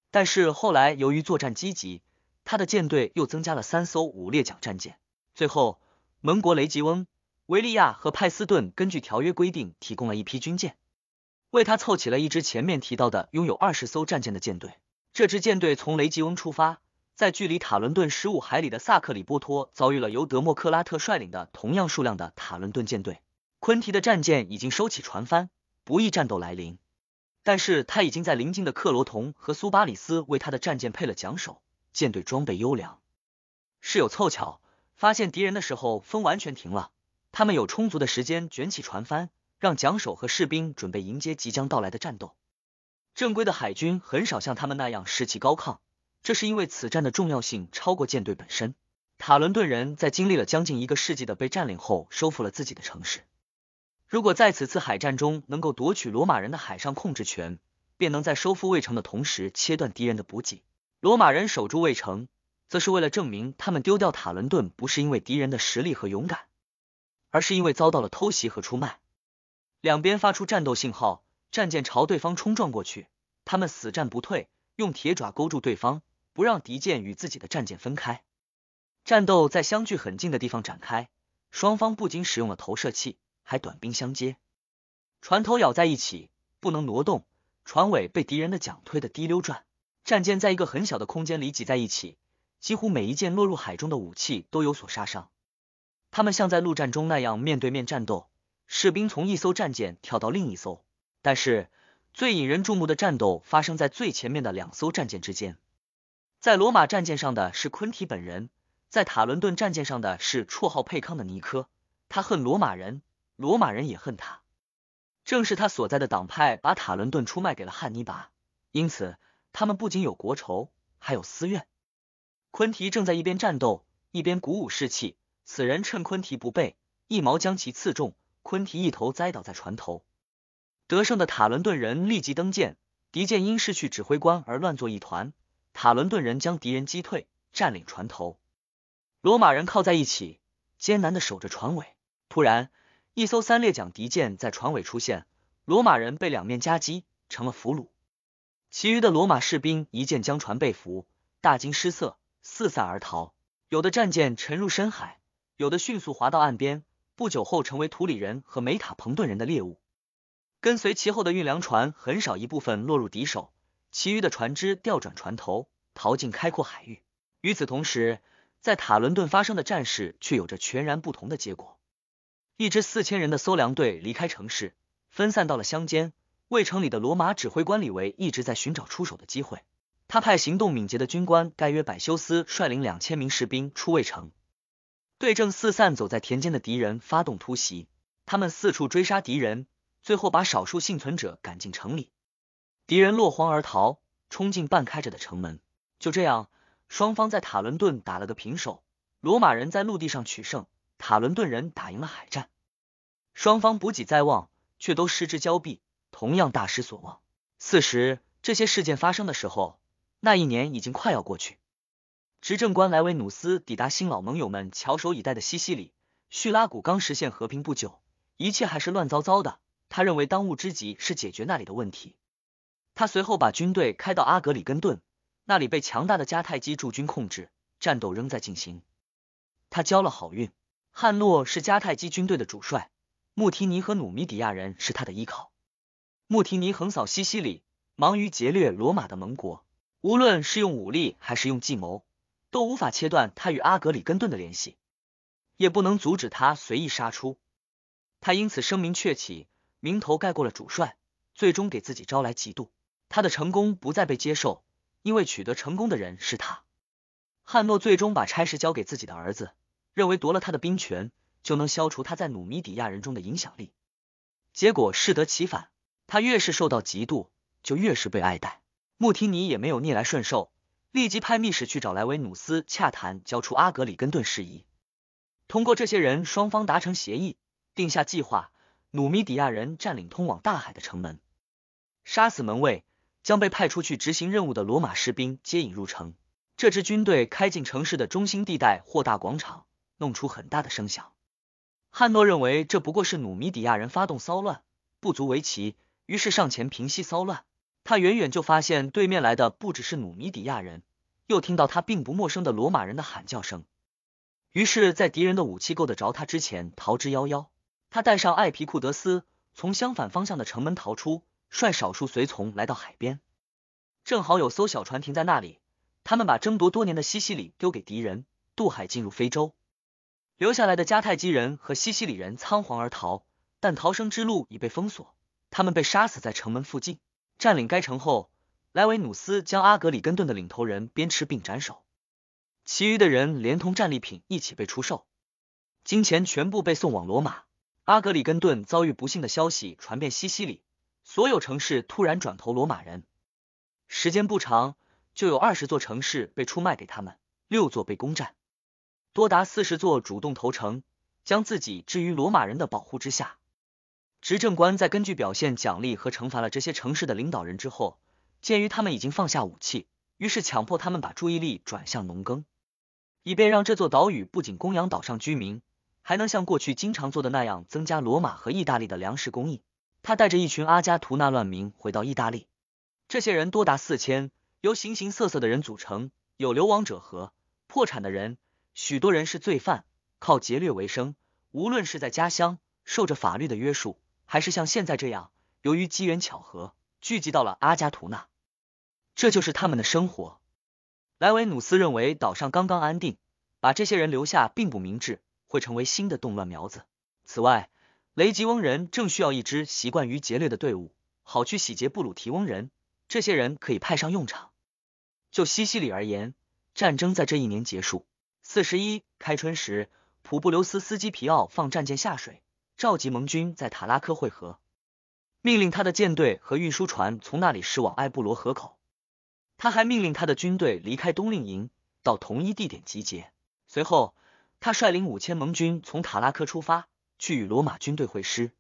A: 但是后来由于作战积极，他的舰队又增加了三艘五列桨战舰。最后。盟国雷吉翁、维利亚和派斯顿根据条约规定提供了一批军舰，为他凑齐了一支前面提到的拥有二十艘战舰的舰队。这支舰队从雷吉翁出发，在距离塔伦顿十五海里的萨克里波托遭遇了由德莫克拉特率领的同样数量的塔伦顿舰队。昆提的战舰已经收起船帆，不易战斗来临。但是他已经在邻近的克罗同和苏巴里斯为他的战舰配了桨手，舰队装备优良。事有凑巧。发现敌人的时候，风完全停了，他们有充足的时间卷起船帆，让桨手和士兵准备迎接即将到来的战斗。正规的海军很少像他们那样士气高亢，这是因为此战的重要性超过舰队本身。塔伦顿人在经历了将近一个世纪的被占领后，收复了自己的城市。如果在此次海战中能够夺取罗马人的海上控制权，便能在收复卫城的同时切断敌人的补给。罗马人守住卫城，则是为了证明他们丢掉塔伦顿不是因为敌人的实力和勇敢，而是因为遭到了偷袭和出卖。两边发出战斗信号，战舰朝对方冲撞过去，他们死战不退，用铁爪勾住对方，不让敌舰与自己的战舰分开。战斗在相距很近的地方展开，双方不仅使用了投射器，还短兵相接，船头咬在一起，不能挪动，船尾被敌人的桨推得滴溜转，战舰在一个很小的空间里挤在一起，几乎每一件落入海中的武器都有所杀伤。他们像在陆战中那样面对面战斗，士兵从一艘战舰跳到另一艘，但是最引人注目的战斗发生在最前面的两艘战舰之间，在罗马战舰上的是昆提本人。在塔伦顿战舰上的是绰号佩康的尼科，他恨罗马人，罗马人也恨他。正是他所在的党派把塔伦顿出卖给了汉尼拔，因此他们不仅有国仇，还有私怨。昆提正在一边战斗，一边鼓舞士气。此人趁昆提不备，一矛将其刺中，昆提一头栽倒在船头。得胜的塔伦顿人立即登舰，敌舰因失去指挥官而乱作一团。塔伦顿人将敌人击退，占领船头。罗马人靠在一起，艰难的守着船尾。突然，一艘三列桨敌舰在船尾出现，罗马人被两面夹击，成了俘虏。其余的罗马士兵一见将船被俘，大惊失色，四散而逃。有的战舰沉入深海，有的迅速滑到岸边，不久后成为图里人和梅塔彭顿人的猎物。跟随其后的运粮船很少一部分落入敌手，其余的船只调转船头，逃进开阔海域。与此同时，在塔伦顿发生的战事却有着全然不同的结果。一支四千人的搜粮队离开城市，分散到了乡间。卫城里的罗马指挥官李维一直在寻找出手的机会。他派行动敏捷的军官盖约百修斯率领两千名士兵出卫城，对正四散走在田间的敌人发动突袭。他们四处追杀敌人，最后把少数幸存者赶进城里。敌人落荒而逃，冲进半开着的城门。就这样。双方在塔伦顿打了个平手，罗马人在陆地上取胜，塔伦顿人打赢了海战。双方补给在望，却都失之交臂，同样大失所望。四时，这些事件发生的时候，那一年已经快要过去。执政官莱维努斯抵达新老盟友们翘首以待的西西里，叙拉古刚实现和平不久，一切还是乱糟糟的。他认为当务之急是解决那里的问题。他随后把军队开到阿格里根顿。那里被强大的迦太基驻军控制，战斗仍在进行。他交了好运，汉诺是迦太基军队的主帅，穆提尼和努米底亚人是他的依靠。穆提尼横扫西西里，忙于劫掠罗马的盟国，无论是用武力还是用计谋，都无法切断他与阿格里根顿的联系，也不能阻止他随意杀出。他因此声名鹊起，名头盖过了主帅，最终给自己招来嫉妒。他的成功不再被接受。因为取得成功的人是他，汉诺最终把差事交给自己的儿子，认为夺了他的兵权就能消除他在努米底亚人中的影响力。结果适得其反，他越是受到嫉妒，就越是被爱戴。穆提尼也没有逆来顺受，立即派密使去找莱维努斯洽谈交出阿格里根顿事宜。通过这些人，双方达成协议，定下计划：努米底亚人占领通往大海的城门，杀死门卫。将被派出去执行任务的罗马士兵接引入城。这支军队开进城市的中心地带或大广场，弄出很大的声响。汉诺认为这不过是努米底亚人发动骚乱，不足为奇，于是上前平息骚乱。他远远就发现对面来的不只是努米底亚人，又听到他并不陌生的罗马人的喊叫声。于是，在敌人的武器够得着他之前逃之夭夭。他带上艾皮库德斯，从相反方向的城门逃出。率少数随从来到海边，正好有艘小船停在那里。他们把争夺多年的西西里丢给敌人，渡海进入非洲。留下来的迦太基人和西西里人仓皇而逃，但逃生之路已被封锁，他们被杀死在城门附近。占领该城后，莱维努斯将阿格里根顿的领头人鞭笞并斩首，其余的人连同战利品一起被出售，金钱全部被送往罗马。阿格里根顿遭遇不幸的消息传遍西西里，所有城市突然转投罗马人。时间不长，就有二十座城市被出卖给他们，六座被攻占，多达四十座主动投诚，将自己置于罗马人的保护之下。执政官在根据表现奖励和惩罚了这些城市的领导人之后，鉴于他们已经放下武器，于是强迫他们把注意力转向农耕，以便让这座岛屿不仅供养岛上居民，还能像过去经常做的那样增加罗马和意大利的粮食供应。他带着一群阿加图纳乱民回到意大利，这些人多达四千，由形形色色的人组成，有流亡者和破产的人，许多人是罪犯，靠劫掠为生。无论是在家乡受着法律的约束。还是像现在这样，由于机缘巧合聚集到了阿加图纳，这就是他们的生活。莱维努斯认为岛上刚刚安定，把这些人留下并不明智，会成为新的动乱苗子。此外，雷吉翁人正需要一支习惯于劫掠的队伍，好去洗劫布鲁提翁人。这些人可以派上用场。就西西里而言，战争在这一年结束。四十一开春时，普布留斯斯基皮奥放战舰下水。召集盟军在塔拉科会合，命令他的舰队和运输船从那里驶往埃布罗河口。他还命令他的军队离开冬令营，到同一地点集结。随后，他率领五千盟军从塔拉科出发，去与罗马军队会师。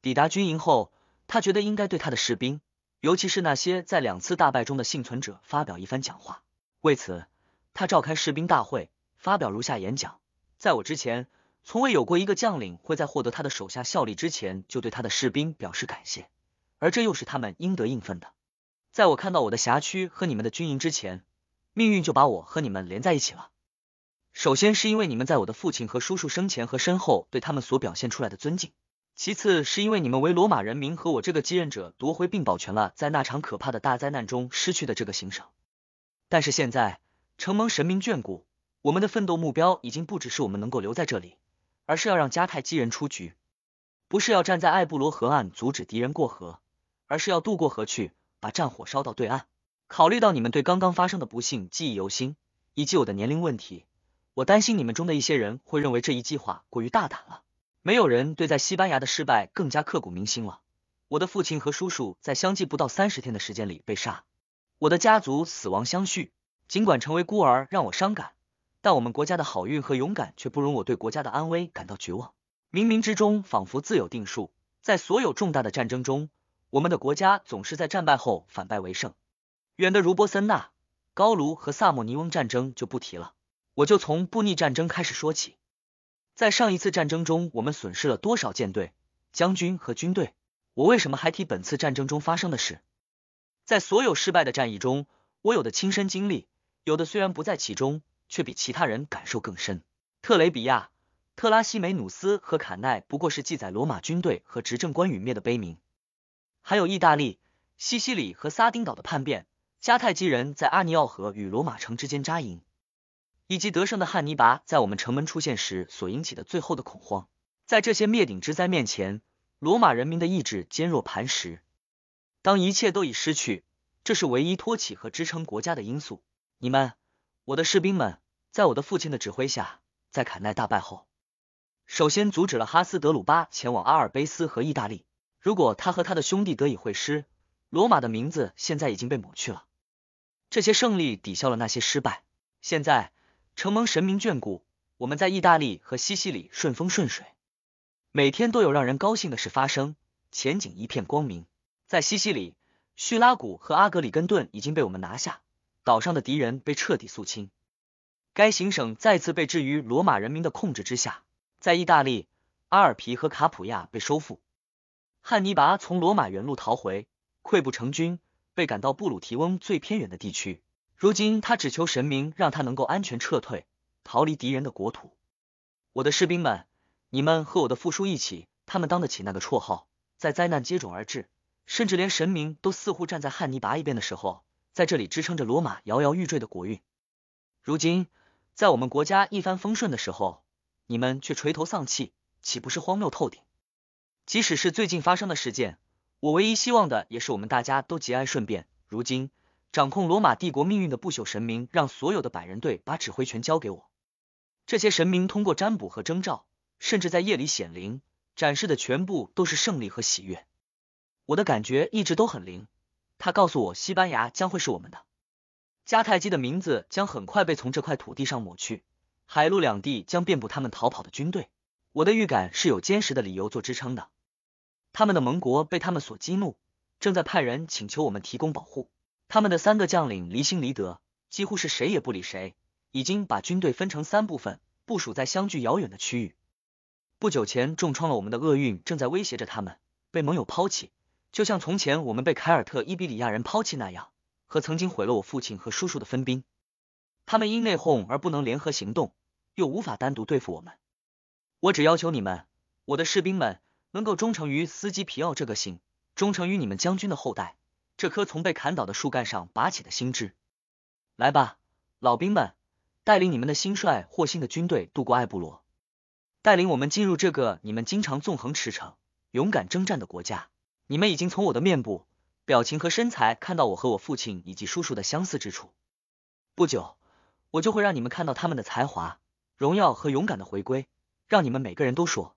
A: 抵达军营后，他觉得应该对他的士兵，尤其是那些在两次大败中的幸存者，发表一番讲话。为此，他召开士兵大会，发表如下演讲：在我之前。从未有过一个将领会在获得他的手下效力之前就对他的士兵表示感谢，而这又是他们应得应分的。在我看到我的辖区和你们的军营之前，命运就把我和你们连在一起了。首先是因为你们在我的父亲和叔叔生前和身后对他们所表现出来的尊敬，其次是因为你们为罗马人民和我这个继任者夺回并保全了在那场可怕的大灾难中失去的这个行省。但是现在，承蒙神明眷顾，我们的奋斗目标已经不只是我们能够留在这里。而是要让迦太基人出局，不是要站在艾布罗河岸阻止敌人过河，而是要渡过河去，把战火烧到对岸。考虑到你们对刚刚发生的不幸记忆犹新，以及我的年龄问题，我担心你们中的一些人会认为这一计划过于大胆了。没有人对在西班牙的失败更加刻骨铭心了。我的父亲和叔叔在相继不到三十天的时间里被杀，我的家族死亡相续，尽管成为孤儿让我伤感。但我们国家的好运和勇敢却不容我对国家的安危感到绝望。冥冥之中仿佛自有定数，在所有重大的战争中，我们的国家总是在战败后反败为胜。远的如波森纳、高卢和萨莫尼翁战争就不提了，我就从布匿战争开始说起。在上一次战争中，我们损失了多少舰队、将军和军队？我为什么还提本次战争中发生的事？在所有失败的战役中，我有的亲身经历，有的虽然不在其中。却比其他人感受更深。特雷比亚、特拉西梅努斯和坎奈不过是记载罗马军队和执政官陨灭的碑名。还有意大利、西西里和撒丁岛的叛变，迦太基人在阿尼奥河与罗马城之间扎营，以及得胜的汉尼拔在我们城门出现时所引起的最后的恐慌。在这些灭顶之灾面前，罗马人民的意志坚若磐石。当一切都已失去，这是唯一托起和支撑国家的因素。你们。我的士兵们，在我的父亲的指挥下，在坎奈大败后，首先阻止了哈斯德鲁巴前往阿尔卑斯和意大利。如果他和他的兄弟得以会师，罗马的名字现在已经被抹去了。这些胜利抵消了那些失败。现在，承蒙神明眷顾，我们在意大利和西西里顺风顺水，每天都有让人高兴的事发生，前景一片光明。在西西里，叙拉古和阿格里根顿已经被我们拿下。岛上的敌人被彻底肃清，该行省再次被置于罗马人民的控制之下。在意大利，阿尔皮和卡普亚被收复，汉尼拔从罗马原路逃回，溃不成军，被赶到布鲁提翁最偏远的地区。如今他只求神明让他能够安全撤退，逃离敌人的国土。我的士兵们，你们和我的父叔一起，他们当得起那个绰号。在灾难接踵而至，甚至连神明都似乎站在汉尼拔一边的时候。在这里支撑着罗马摇摇欲坠的国运。如今，在我们国家一帆风顺的时候，你们却垂头丧气，岂不是荒谬透顶？即使是最近发生的事件，我唯一希望的也是我们大家都节哀顺变。如今，掌控罗马帝国命运的不朽神明，让所有的百人队把指挥权交给我。这些神明通过占卜和征兆，甚至在夜里显灵，展示的全部都是胜利和喜悦。我的感觉一直都很灵，他告诉我西班牙将会是我们的，迦太基的名字将很快被从这块土地上抹去，海陆两地将遍布他们逃跑的军队。我的预感是有坚实的理由做支撑的。他们的盟国被他们所激怒，正在派人请求我们提供保护。他们的三个将领离心离德，几乎是谁也不理谁，已经把军队分成三部分，部署在相距遥远的区域。不久前重创了我们的厄运正在威胁着他们，被盟友抛弃，就像从前我们被凯尔特伊比利亚人抛弃那样，和曾经毁了我父亲和叔叔的分兵。他们因内讧而不能联合行动，又无法单独对付我们。我只要求你们，我的士兵们，能够忠诚于斯基皮奥这个姓，忠诚于你们将军的后代，这棵从被砍倒的树干上拔起的新枝。来吧，老兵们，带领你们的新帅霍辛的军队渡过艾布罗，带领我们进入这个你们经常纵横驰骋、勇敢征战的国家。你们已经从我的面部、表情和身材看到我和我父亲以及叔叔的相似之处。不久，我就会让你们看到他们的才华、荣耀和勇敢的回归。让你们每个人都说，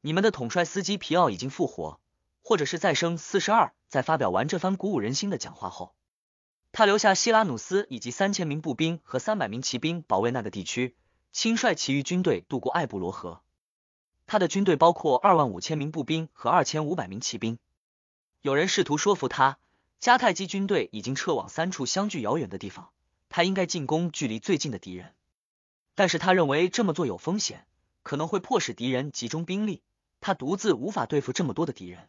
A: 你们的统帅司机皮奥已经复活，或者是再生四十二。在发表完这番鼓舞人心的讲话后，他留下希拉努斯以及三千名步兵和三百名骑兵保卫那个地区，亲率其余军队渡过艾布罗河。他的军队包括二万五千名步兵和二千五百名骑兵。有人试图说服他，迦太基军队已经撤往三处相距遥远的地方，他应该进攻距离最近的敌人。但是他认为这么做有风险。可能会迫使敌人集中兵力，他独自无法对付这么多的敌人。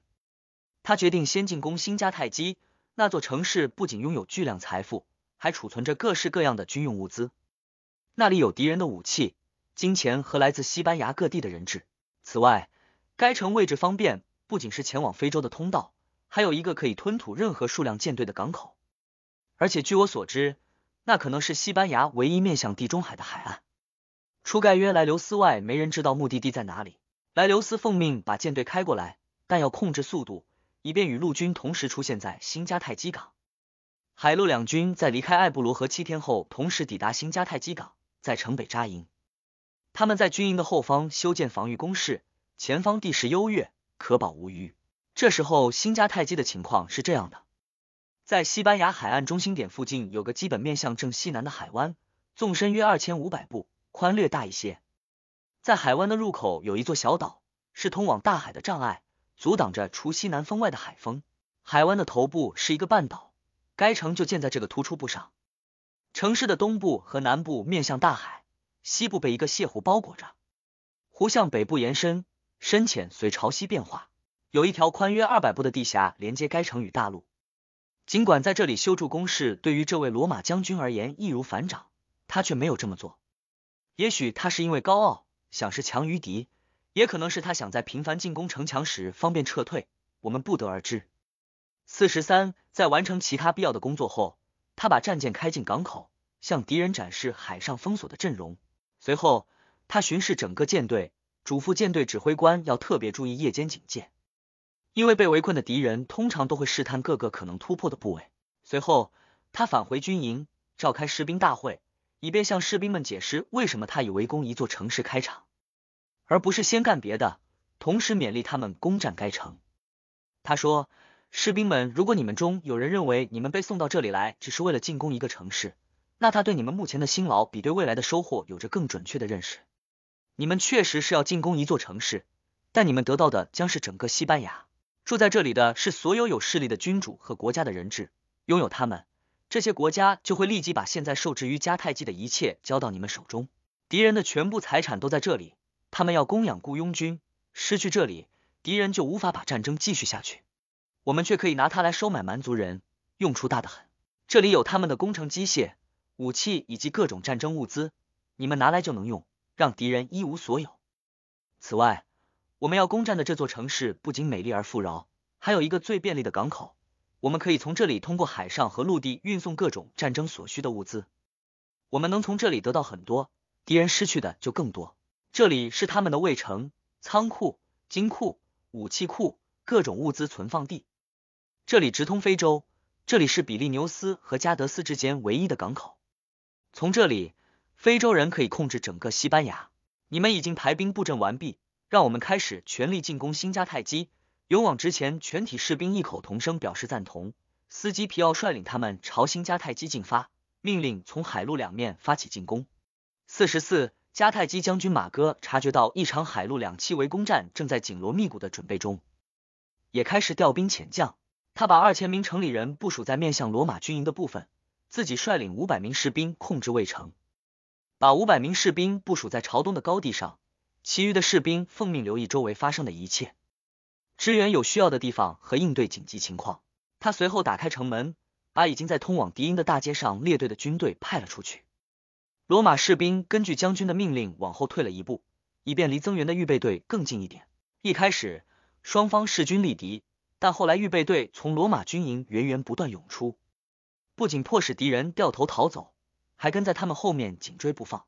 A: 他决定先进攻新迦太基那座城市，不仅拥有巨量财富，还储存着各式各样的军用物资。那里有敌人的武器、金钱和来自西班牙各地的人质。此外，该城位置方便，不仅是前往非洲的通道，还有一个可以吞吐任何数量舰队的港口。而且据我所知，那可能是西班牙唯一面向地中海的海岸。除盖约莱留斯外，没人知道目的地在哪里。莱留斯奉命把舰队开过来，但要控制速度，以便与陆军同时出现在新加泰基港。海陆两军在离开艾布罗河七天后，同时抵达新加泰基港，在城北扎营。他们在军营的后方修建防御工事，前方地势优越，可保无虞。这时候，新加泰基的情况是这样的：在西班牙海岸中心点附近，有个基本面向正西南的海湾，纵深约二千五百步。宽略大一些，在海湾的入口有一座小岛，是通往大海的障碍，阻挡着除西南风外的海风。海湾的头部是一个半岛，该城就建在这个突出部上。城市的东部和南部面向大海，西部被一个泻湖包裹着。湖向北部延伸，深浅随潮汐变化。有一条宽约二百步的地峡连接该城与大陆。尽管在这里修筑工事对于这位罗马将军而言易如反掌，他却没有这么做。也许他是因为高傲，想是强于敌，也可能是他想在频繁进攻城墙时方便撤退，我们不得而知。四十三，在完成其他必要的工作后，他把战舰开进港口，向敌人展示海上封锁的阵容。随后，他巡视整个舰队，嘱咐舰队指挥官要特别注意夜间警戒，因为被围困的敌人通常都会试探各个可能突破的部位。随后，他返回军营，召开士兵大会。以便向士兵们解释为什么他以围攻一座城市开场，而不是先干别的，同时勉励他们攻占该城。他说：“士兵们，如果你们中有人认为你们被送到这里来只是为了进攻一个城市，那他对你们目前的辛劳比对未来的收获有着更准确的认识。你们确实是要进攻一座城市，但你们得到的将是整个西班牙。住在这里的是所有有势力的君主和国家的人质，拥有他们。”这些国家就会立即把现在受制于迦太基的一切交到你们手中。敌人的全部财产都在这里，他们要供养雇佣军。失去这里，敌人就无法把战争继续下去。我们却可以拿它来收买蛮族人，用处大得很。这里有他们的工程机械、武器以及各种战争物资，你们拿来就能用，让敌人一无所有。此外，我们要攻占的这座城市不仅美丽而富饶，还有一个最便利的港口。我们可以从这里通过海上和陆地运送各种战争所需的物资。我们能从这里得到很多，敌人失去的就更多。这里是他们的卫城、仓库、金库、武器库、各种物资存放地。这里直通非洲，这里是比利牛斯和加德斯之间唯一的港口。从这里，非洲人可以控制整个西班牙。你们已经排兵布阵完毕，让我们开始全力进攻新迦太基，勇往直前！全体士兵异口同声表示赞同。司机皮奥率领他们朝新迦太基进发，命令从海陆两面发起进攻。四十四，迦太基将军马哥察觉到一场海陆两栖围攻战正在紧锣密鼓的准备中，也开始调兵遣将。他把二千名城里人部署在面向罗马军营的部分，自己率领五百名士兵控制卫城，把五百名士兵部署在朝东的高地上，其余的士兵奉命留意周围发生的一切，支援有需要的地方和应对紧急情况。他随后打开城门，把已经在通往敌营的大街上列队的军队派了出去。罗马士兵根据将军的命令往后退了一步，以便离增援的预备队更近一点。一开始，双方势均力敌，但后来预备队从罗马军营源源不断涌出，不仅迫使敌人掉头逃走，还跟在他们后面紧追不放。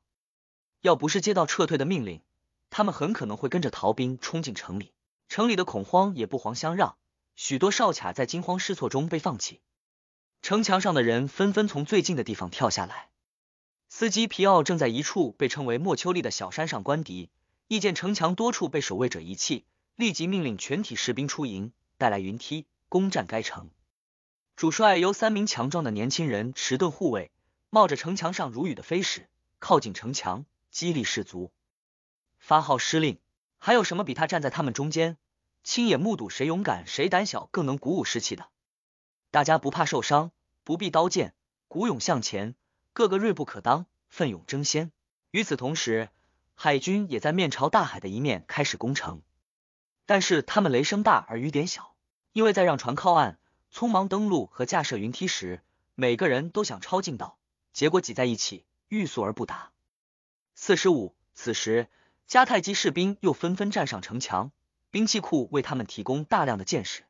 A: 要不是接到撤退的命令，他们很可能会跟着逃兵冲进城里。城里的恐慌也不遑相让。许多哨卡在惊慌失措中被放弃，城墙上的人纷纷从最近的地方跳下来。司机皮奥正在一处被称为莫丘利的小山上观敌，意见城墙多处被守卫者遗弃，立即命令全体士兵出营，带来云梯攻占该城。主帅由三名强壮的年轻人持盾护卫，冒着城墙上如雨的飞石，靠近城墙，激励士卒，发号施令。还有什么比他站在他们中间？亲眼目睹谁勇敢谁胆小更能鼓舞士气的，大家不怕受伤，不避刀剑，鼓勇向前，个个锐不可当，奋勇争先。与此同时，海军也在面朝大海的一面开始攻城，但是他们雷声大而雨点小，因为在让船靠岸、匆忙登陆和架设云梯时，每个人都想抄近道，结果挤在一起，欲速而不达。四十五，此时迦太基士兵又纷纷站上城墙。兵器库为他们提供大量的箭矢，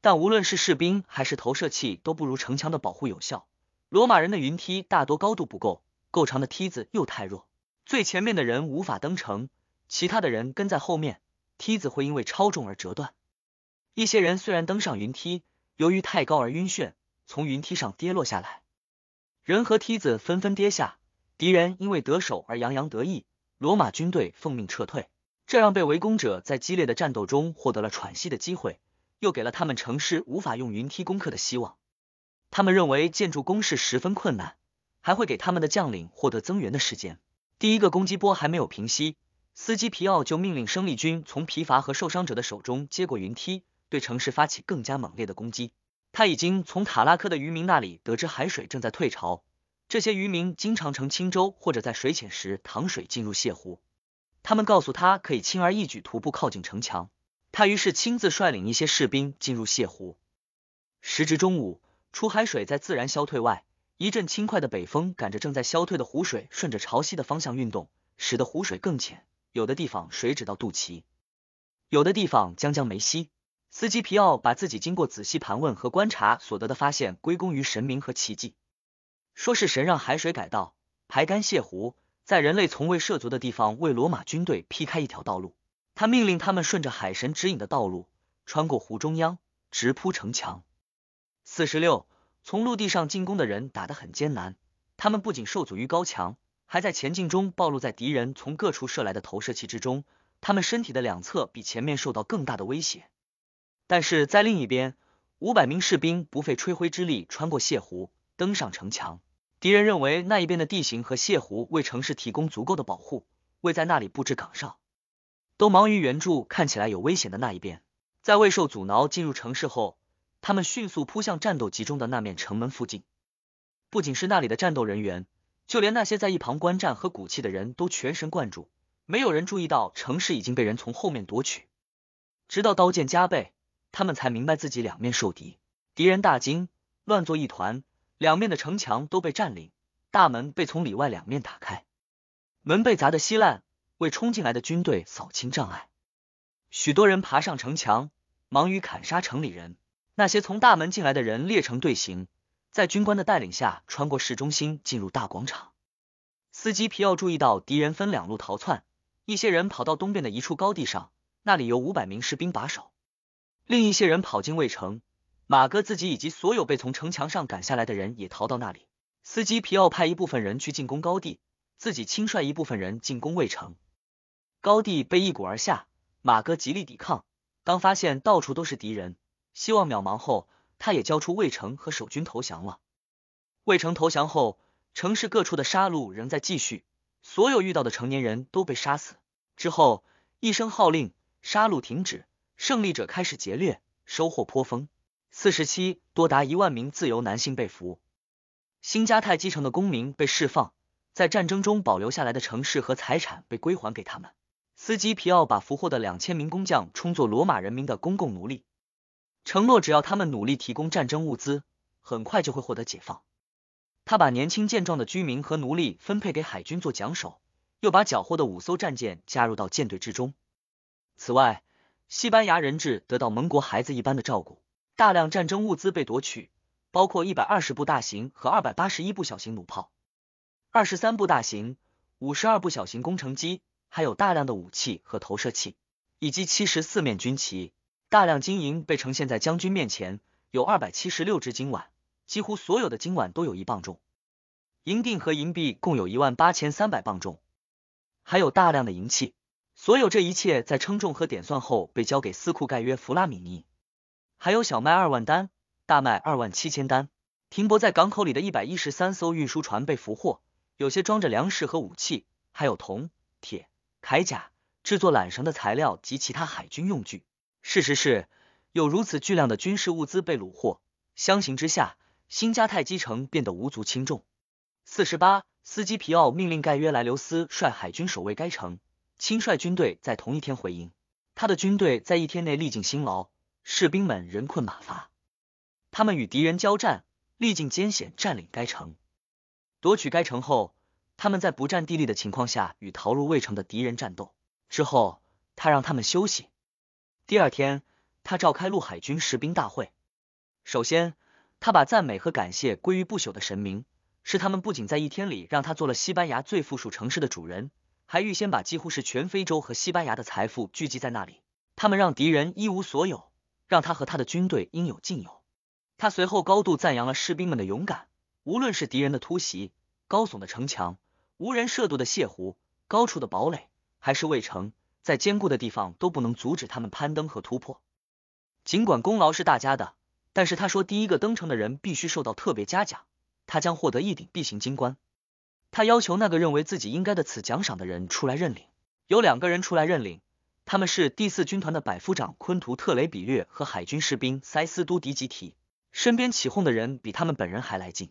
A: 但无论是士兵还是投射器都不如城墙的保护有效。罗马人的云梯大多高度不够，够长的梯子又太弱，最前面的人无法登城，其他的人跟在后面，梯子会因为超重而折断。一些人虽然登上云梯，由于太高而晕眩，从云梯上跌落下来，人和梯子纷纷跌下。敌人因为得手而洋洋得意，罗马军队奉命撤退。这让被围攻者在激烈的战斗中获得了喘息的机会，又给了他们城市无法用云梯攻克的希望。他们认为建筑工事十分困难，还会给他们的将领获得增援的时间。第一个攻击波还没有平息，司机皮奥就命令生力军从疲乏和受伤者的手中接过云梯，对城市发起更加猛烈的攻击。他已经从塔拉科的渔民那里得知海水正在退潮，这些渔民经常乘轻舟或者在水浅时淌水进入泻湖。他们告诉他可以轻而易举徒步靠近城墙，他于是亲自率领一些士兵进入泻湖。时值中午，除海水在自然消退外，一阵轻快的北风赶着正在消退的湖水，顺着潮汐的方向运动，使得湖水更浅，有的地方水只到肚脐，有的地方将将没息。司机皮奥把自己经过仔细盘问和观察所得的发现归功于神明和奇迹，说是神让海水改道，排干泻湖。在人类从未涉足的地方，为罗马军队劈开一条道路。他命令他们顺着海神指引的道路，穿过湖中央，直扑城墙。四十六，从陆地上进攻的人打得很艰难，他们不仅受阻于高墙，还在前进中暴露在敌人从各处射来的投射器之中。他们身体的两侧比前面受到更大的威胁。但是在另一边，五百名士兵不费吹灰之力穿过泻湖，登上城墙。敌人认为那一边的地形和泻湖为城市提供足够的保护，未在那里布置岗哨，都忙于援助看起来有危险的那一边。在未受阻挠进入城市后，他们迅速扑向战斗集中的那面城门附近。不仅是那里的战斗人员，就连那些在一旁观战和鼓气的人都全神贯注，没有人注意到城市已经被人从后面夺取。直到刀剑加倍，他们才明白自己两面受敌，敌人大惊，乱作一团。两面的城墙都被占领，大门被从里外两面打开，门被砸得稀烂，为冲进来的军队扫清障碍。许多人爬上城墙，忙于砍杀城里人。那些从大门进来的人列成队形，在军官的带领下穿过市中心，进入大广场。司机皮奥注意到敌人分两路逃窜，一些人跑到东边的一处高地上，那里有五百名士兵把守；另一些人跑进卫城。马哥自己以及所有被从城墙上赶下来的人也逃到那里。司机皮奥派一部分人去进攻高地，自己亲率一部分人进攻魏城。高地被一鼓而下，马哥极力抵抗，当发现到处都是敌人，希望渺茫后，他也交出魏城和守军投降了。魏城投降后，城市各处的杀戮仍在继续，所有遇到的成年人都被杀死。之后一声号令，杀戮停止，胜利者开始劫掠，收获颇丰。四十七，多达一万名自由男性被俘，新加太基城的公民被释放，在战争中保留下来的城市和财产被归还给他们。斯基皮奥把俘获的两千名工匠充作罗马人民的公共奴隶，承诺只要他们努力提供战争物资，很快就会获得解放。他把年轻健壮的居民和奴隶分配给海军做桨手，又把缴获的五艘战舰加入到舰队之中。此外，西班牙人质得到盟国孩子一般的照顾。大量战争物资被夺取，包括一百二十部大型和二百八十一部小型弩炮，二十三部大型、五十二部小型工程机，还有大量的武器和投射器，以及七十四面军旗。大量金银被呈现在将军面前，有二百七十六只金碗，几乎所有的金碗都有一磅重。银锭和银币共有一万八千三百磅重，还有大量的银器。所有这一切在称重和点算后，被交给司库盖约·弗拉米尼。还有小麦二万单，大麦二万七千单。停泊在港口里的一百一十三艘运输船被俘获，有些装着粮食和武器，还有铜、铁、铠甲、制作缆绳的材料及其他海军用具。事实是，有如此巨量的军事物资被虏获，相形之下，新加泰基城变得无足轻重。四十八，斯基皮奥命令盖约莱留斯率海军守卫该城，亲率军队在同一天回营。他的军队在一天内历尽辛劳。士兵们人困马乏，他们与敌人交战，历尽艰险，占领该城。夺取该城后，他们在不占地利的情况下与逃入魏城的敌人战斗。之后，他让他们休息。第二天，他召开陆海军士兵大会。首先，他把赞美和感谢归于不朽的神明，是他们不仅在一天里让他做了西班牙最富庶城市的主人，还预先把几乎是全非洲和西班牙的财富聚集在那里。他们让敌人一无所有。让他和他的军队应有尽有。他随后高度赞扬了士兵们的勇敢，无论是敌人的突袭、高耸的城墙、无人涉渡的泻湖、高处的堡垒，还是卫城，在坚固的地方都不能阻止他们攀登和突破。尽管功劳是大家的，但是他说第一个登城的人必须受到特别嘉奖，他将获得一顶 B 型金冠。他要求那个认为自己应该的此奖赏的人出来认领。有两个人出来认领。他们是第四军团的百夫长昆图特雷比略和海军士兵塞斯都迪吉提，身边起哄的人比他们本人还来劲。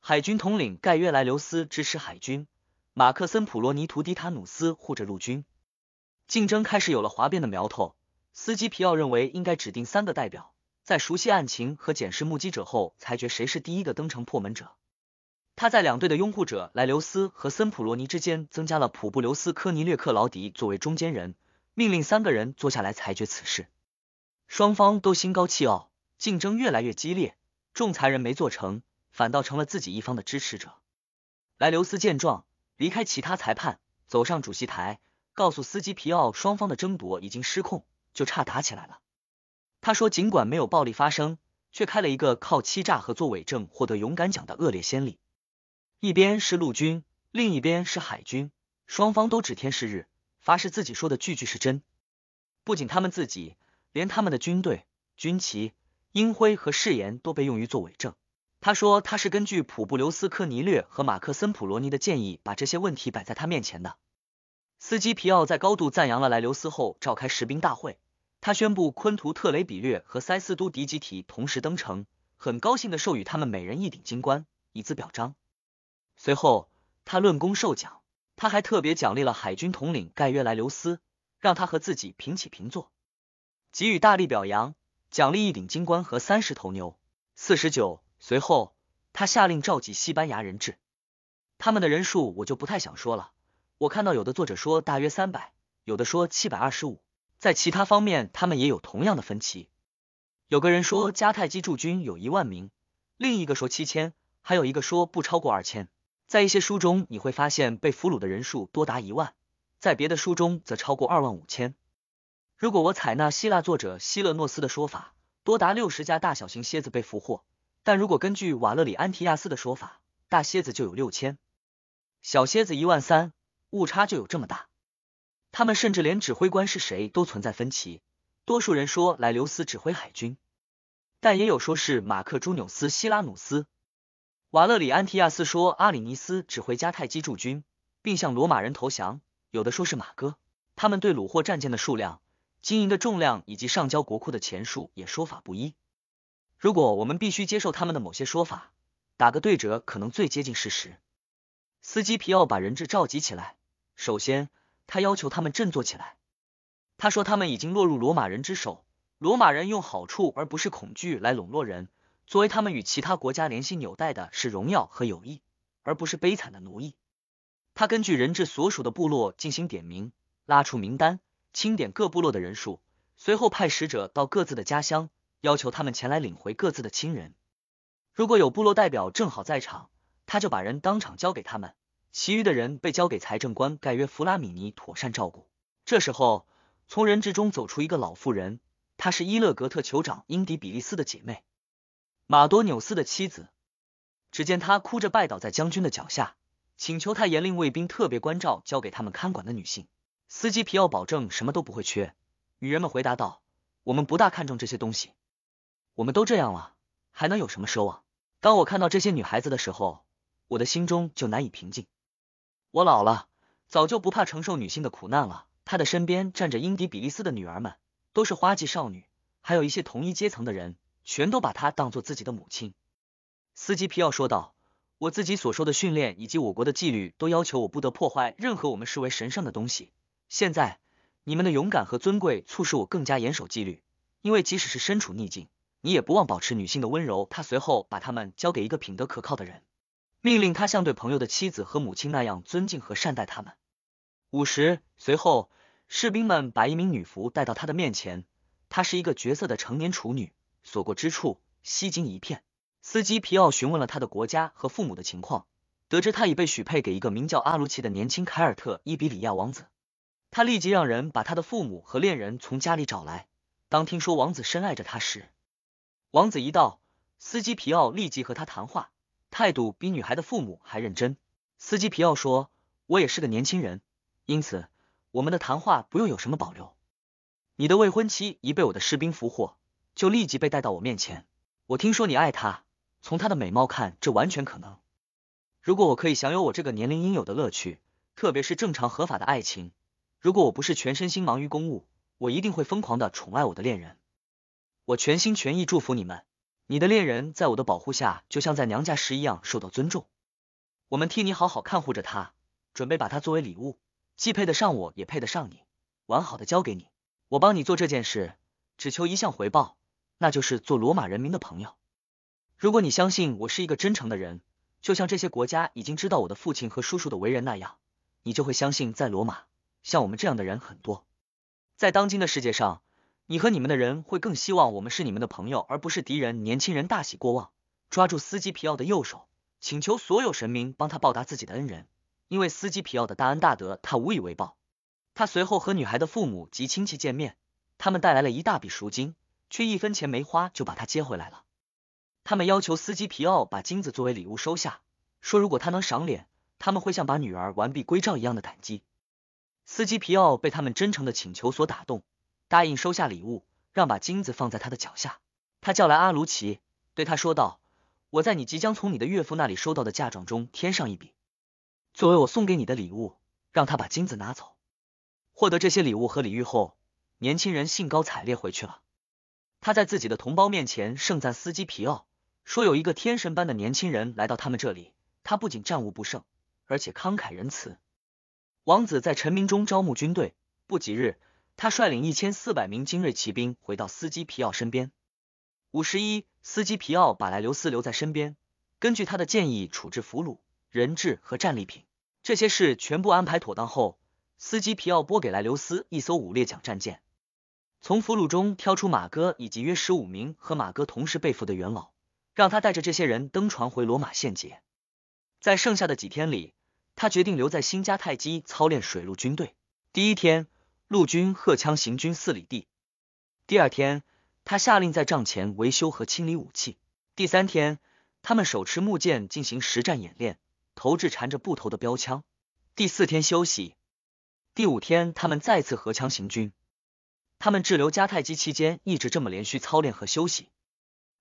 A: 海军统领盖约莱留斯支持海军，马克森普罗尼图迪塔努斯护着陆军。竞争开始有了哗变的苗头。斯基皮奥认为应该指定三个代表，在熟悉案情和检视目击者后，裁决谁是第一个登城破门者。他在两队的拥护者莱留斯和森普罗尼之间增加了普布留斯科尼略克劳迪作为中间人。命令三个人坐下来裁决此事，双方都心高气傲，竞争越来越激烈。仲裁人没做成，反倒成了自己一方的支持者。莱留斯见状，离开其他裁判，走上主席台，告诉斯基皮奥，双方的争夺已经失控，就差打起来了。他说，尽管没有暴力发生，却开了一个靠欺诈和做伪证获得勇敢奖的恶劣先例。一边是陆军，另一边是海军，双方都指天誓日。发誓自己说的句句是真，不仅他们自己，连他们的军队、军旗、鹰徽和誓言都被用于作伪证。他说他是根据普布留斯科尼略和马克森普罗尼的建议，把这些问题摆在他面前的。斯基皮奥在高度赞扬了莱留斯后，召开士兵大会，他宣布昆图特雷比略和塞斯都迪吉提同时登城，很高兴的授予他们每人一顶金冠，以资表彰。随后他论功受奖。他还特别奖励了海军统领盖约莱留斯，让他和自己平起平坐，给予大力表扬，奖励一顶金冠和三十头牛。四十九，随后他下令召集西班牙人质，他们的人数我就不太想说了。我看到有的作者说大约三百，有的说七百二十五，在其他方面他们也有同样的分歧。有个人说迦太基驻军有一万名，另一个说七千，还有一个说不超过二千。在一些书中，你会发现被俘虏的人数多达一万，在别的书中则超过二万五千。如果我采纳希腊作者希勒诺斯的说法，多达六十架大小型蝎子被俘获；但如果根据瓦勒里安提亚斯的说法，大蝎子就有六千，小蝎子一万三，误差就有这么大。他们甚至连指挥官是谁都存在分歧。多数人说莱留斯指挥海军，但也有说是马克朱纽斯希拉努斯。瓦勒里安提亚斯说阿里尼斯指挥迦太基驻军，并向罗马人投降。有的说是马哥。他们对虏获战舰的数量、金银的重量以及上交国库的钱数也说法不一。如果我们必须接受他们的某些说法，打个对折可能最接近事实。斯基皮奥把人质召集起来，首先他要求他们振作起来。他说他们已经落入罗马人之手，罗马人用好处而不是恐惧来笼络人，作为他们与其他国家联系纽带的是荣耀和友谊，而不是悲惨的奴役。他根据人质所属的部落进行点名。拉出名单，清点各部落的人数，随后派使者到各自的家乡，要求他们前来领回各自的亲人。如果有部落代表正好在场，他就把人当场交给他们，其余的人被交给财政官盖约弗拉米尼妥善照顾。这时候，从人质中走出一个老妇人，她是伊勒格特酋长英迪比利斯的姐妹，马多纽斯的妻子。只见他哭着拜倒在将军的脚下，请求他严令卫兵特别关照交给他们看管的女性。司机皮奥保证什么都不会缺。女人们回答道：“我们不大看重这些东西，我们都这样了，还能有什么奢望？”当我看到这些女孩子的时候，我的心中就难以平静。我老了，早就不怕承受女性的苦难了。他的身边站着英迪比利斯的女儿们，都是花季少女，还有一些同一阶层的人，全都把她当做自己的母亲。司机皮奥说道：“我自己所受的训练以及我国的纪律，都要求我不得破坏任何我们视为神圣的东西。”现在，你们的勇敢和尊贵促使我更加严守纪律，因为即使是身处逆境，你也不忘保持女性的温柔。他随后把他们交给一个品德可靠的人，命令他像对朋友的妻子和母亲那样尊敬和善待他们。五十，随后，士兵们把一名女仆带到他的面前，她是一个绝色的成年处女，所过之处吸睛一片。司机皮奥询问了他的国家和父母的情况，得知他已被许配给一个名叫阿卢奇的年轻凯尔特伊比里亚王子。他立即让人把他的父母和恋人从家里找来。当听说王子深爱着他时，王子一到，司机皮奥立即和他谈话，态度比女孩的父母还认真。司机皮奥说：“我也是个年轻人，因此我们的谈话不用有什么保留。你的未婚妻已被我的士兵俘获，就立即被带到我面前。我听说你爱她，从她的美貌看，这完全可能。如果我可以享有我这个年龄应有的乐趣，特别是正常合法的爱情。”如果我不是全身心忙于公务，我一定会疯狂的宠爱我的恋人。我全心全意祝福你们，你的恋人在我的保护下，就像在娘家时一样受到尊重。我们替你好好看护着他，准备把他作为礼物，既配得上我，也配得上你，完好的交给你。我帮你做这件事，只求一项回报，那就是做罗马人民的朋友。如果你相信我是一个真诚的人，就像这些国家已经知道我的父亲和叔叔的为人那样，你就会相信在罗马。像我们这样的人很多，在当今的世界上，你和你们的人会更希望我们是你们的朋友，而不是敌人。年轻人大喜过望，抓住司机皮奥的右手，请求所有神明帮他报答自己的恩人，因为司机皮奥的大恩大德，他无以为报。他随后和女孩的父母及亲戚见面，他们带来了一大笔赎金，却一分钱没花就把他接回来了。他们要求司机皮奥把金子作为礼物收下，说如果他能赏脸，他们会像把女儿完璧归赵一样的感激。司机皮奥被他们真诚的请求所打动，答应收下礼物，让把金子放在他的脚下。他叫来阿卢奇，对他说道：“我在你即将从你的岳父那里收到的嫁妆中添上一笔，作为我送给你的礼物，让他把金子拿走。”获得这些礼物和礼遇后，年轻人兴高采烈回去了。他在自己的同胞面前盛赞司机皮奥，说有一个天神般的年轻人来到他们这里，他不仅战无不胜，而且慷慨仁慈。王子在臣民中招募军队，不几日，他率领一千四百名精锐骑兵回到司机皮奥身边。五十一，司机皮奥把莱留斯留在身边，根据他的建议处置俘虏、人质和战利品。这些事全部安排妥当后，司机皮奥拨给莱留斯一艘五列桨战舰，从俘虏中挑出马哥以及约十五名和马哥同时被俘的元老，让他带着这些人登船回罗马献捷。在剩下的几天里。他决定留在新迦太基操练水陆军队。第一天，陆军荷枪行军四里地。第二天，他下令在帐前维修和清理武器。第三天，他们手持木剑进行实战演练，投掷缠着布头的标枪。第四天休息。第五天，他们再次合枪行军。他们滞留迦太基期间，一直这么连续操练和休息。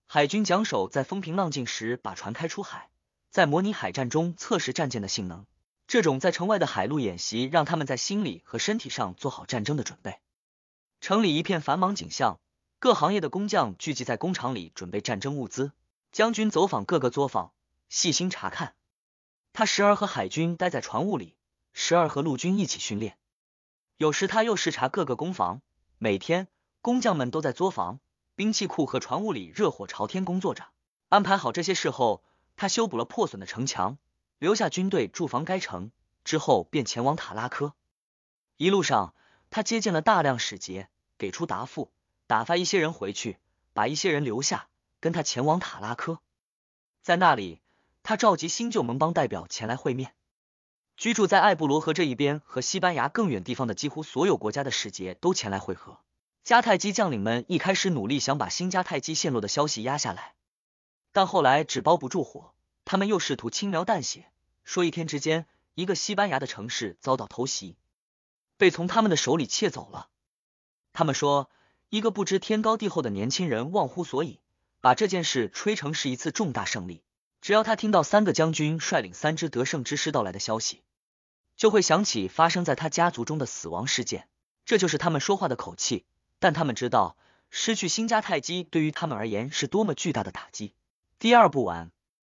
A: 海军桨手在风平浪静时把船开出海，在模拟海战中测试战舰的性能。这种在城外的海陆演习，让他们在心理和身体上做好战争的准备。城里一片繁忙景象，各行业的工匠聚集在工厂里准备战争物资。将军走访各个作坊，细心查看。他时而和海军待在船坞里，时而和陆军一起训练。有时他又视察各个工房。每天，工匠们都在作坊、兵器库和船坞里热火朝天工作着。安排好这些事后，他修补了破损的城墙，留下军队驻防该城。之后便前往塔拉科。一路上，他接见了大量使节，给出答复，打发一些人回去，把一些人留下，跟他前往塔拉科。在那里，他召集新旧盟邦代表前来会面。居住在艾布罗河这一边和西班牙更远地方的几乎所有国家的使节都前来会合。迦太基将领们一开始努力想把新迦太基陷落的消息压下来，但后来纸包不住火，他们又试图轻描淡写说一天之间一个西班牙的城市遭到偷袭，被从他们的手里窃走了。他们说一个不知天高地厚的年轻人忘乎所以，把这件事吹成是一次重大胜利。只要他听到三个将军率领三支得胜之师到来的消息。就会想起发生在他家族中的死亡事件，这就是他们说话的口气。但他们知道，失去新迦太基对于他们而言是多么巨大的打击。第二部完。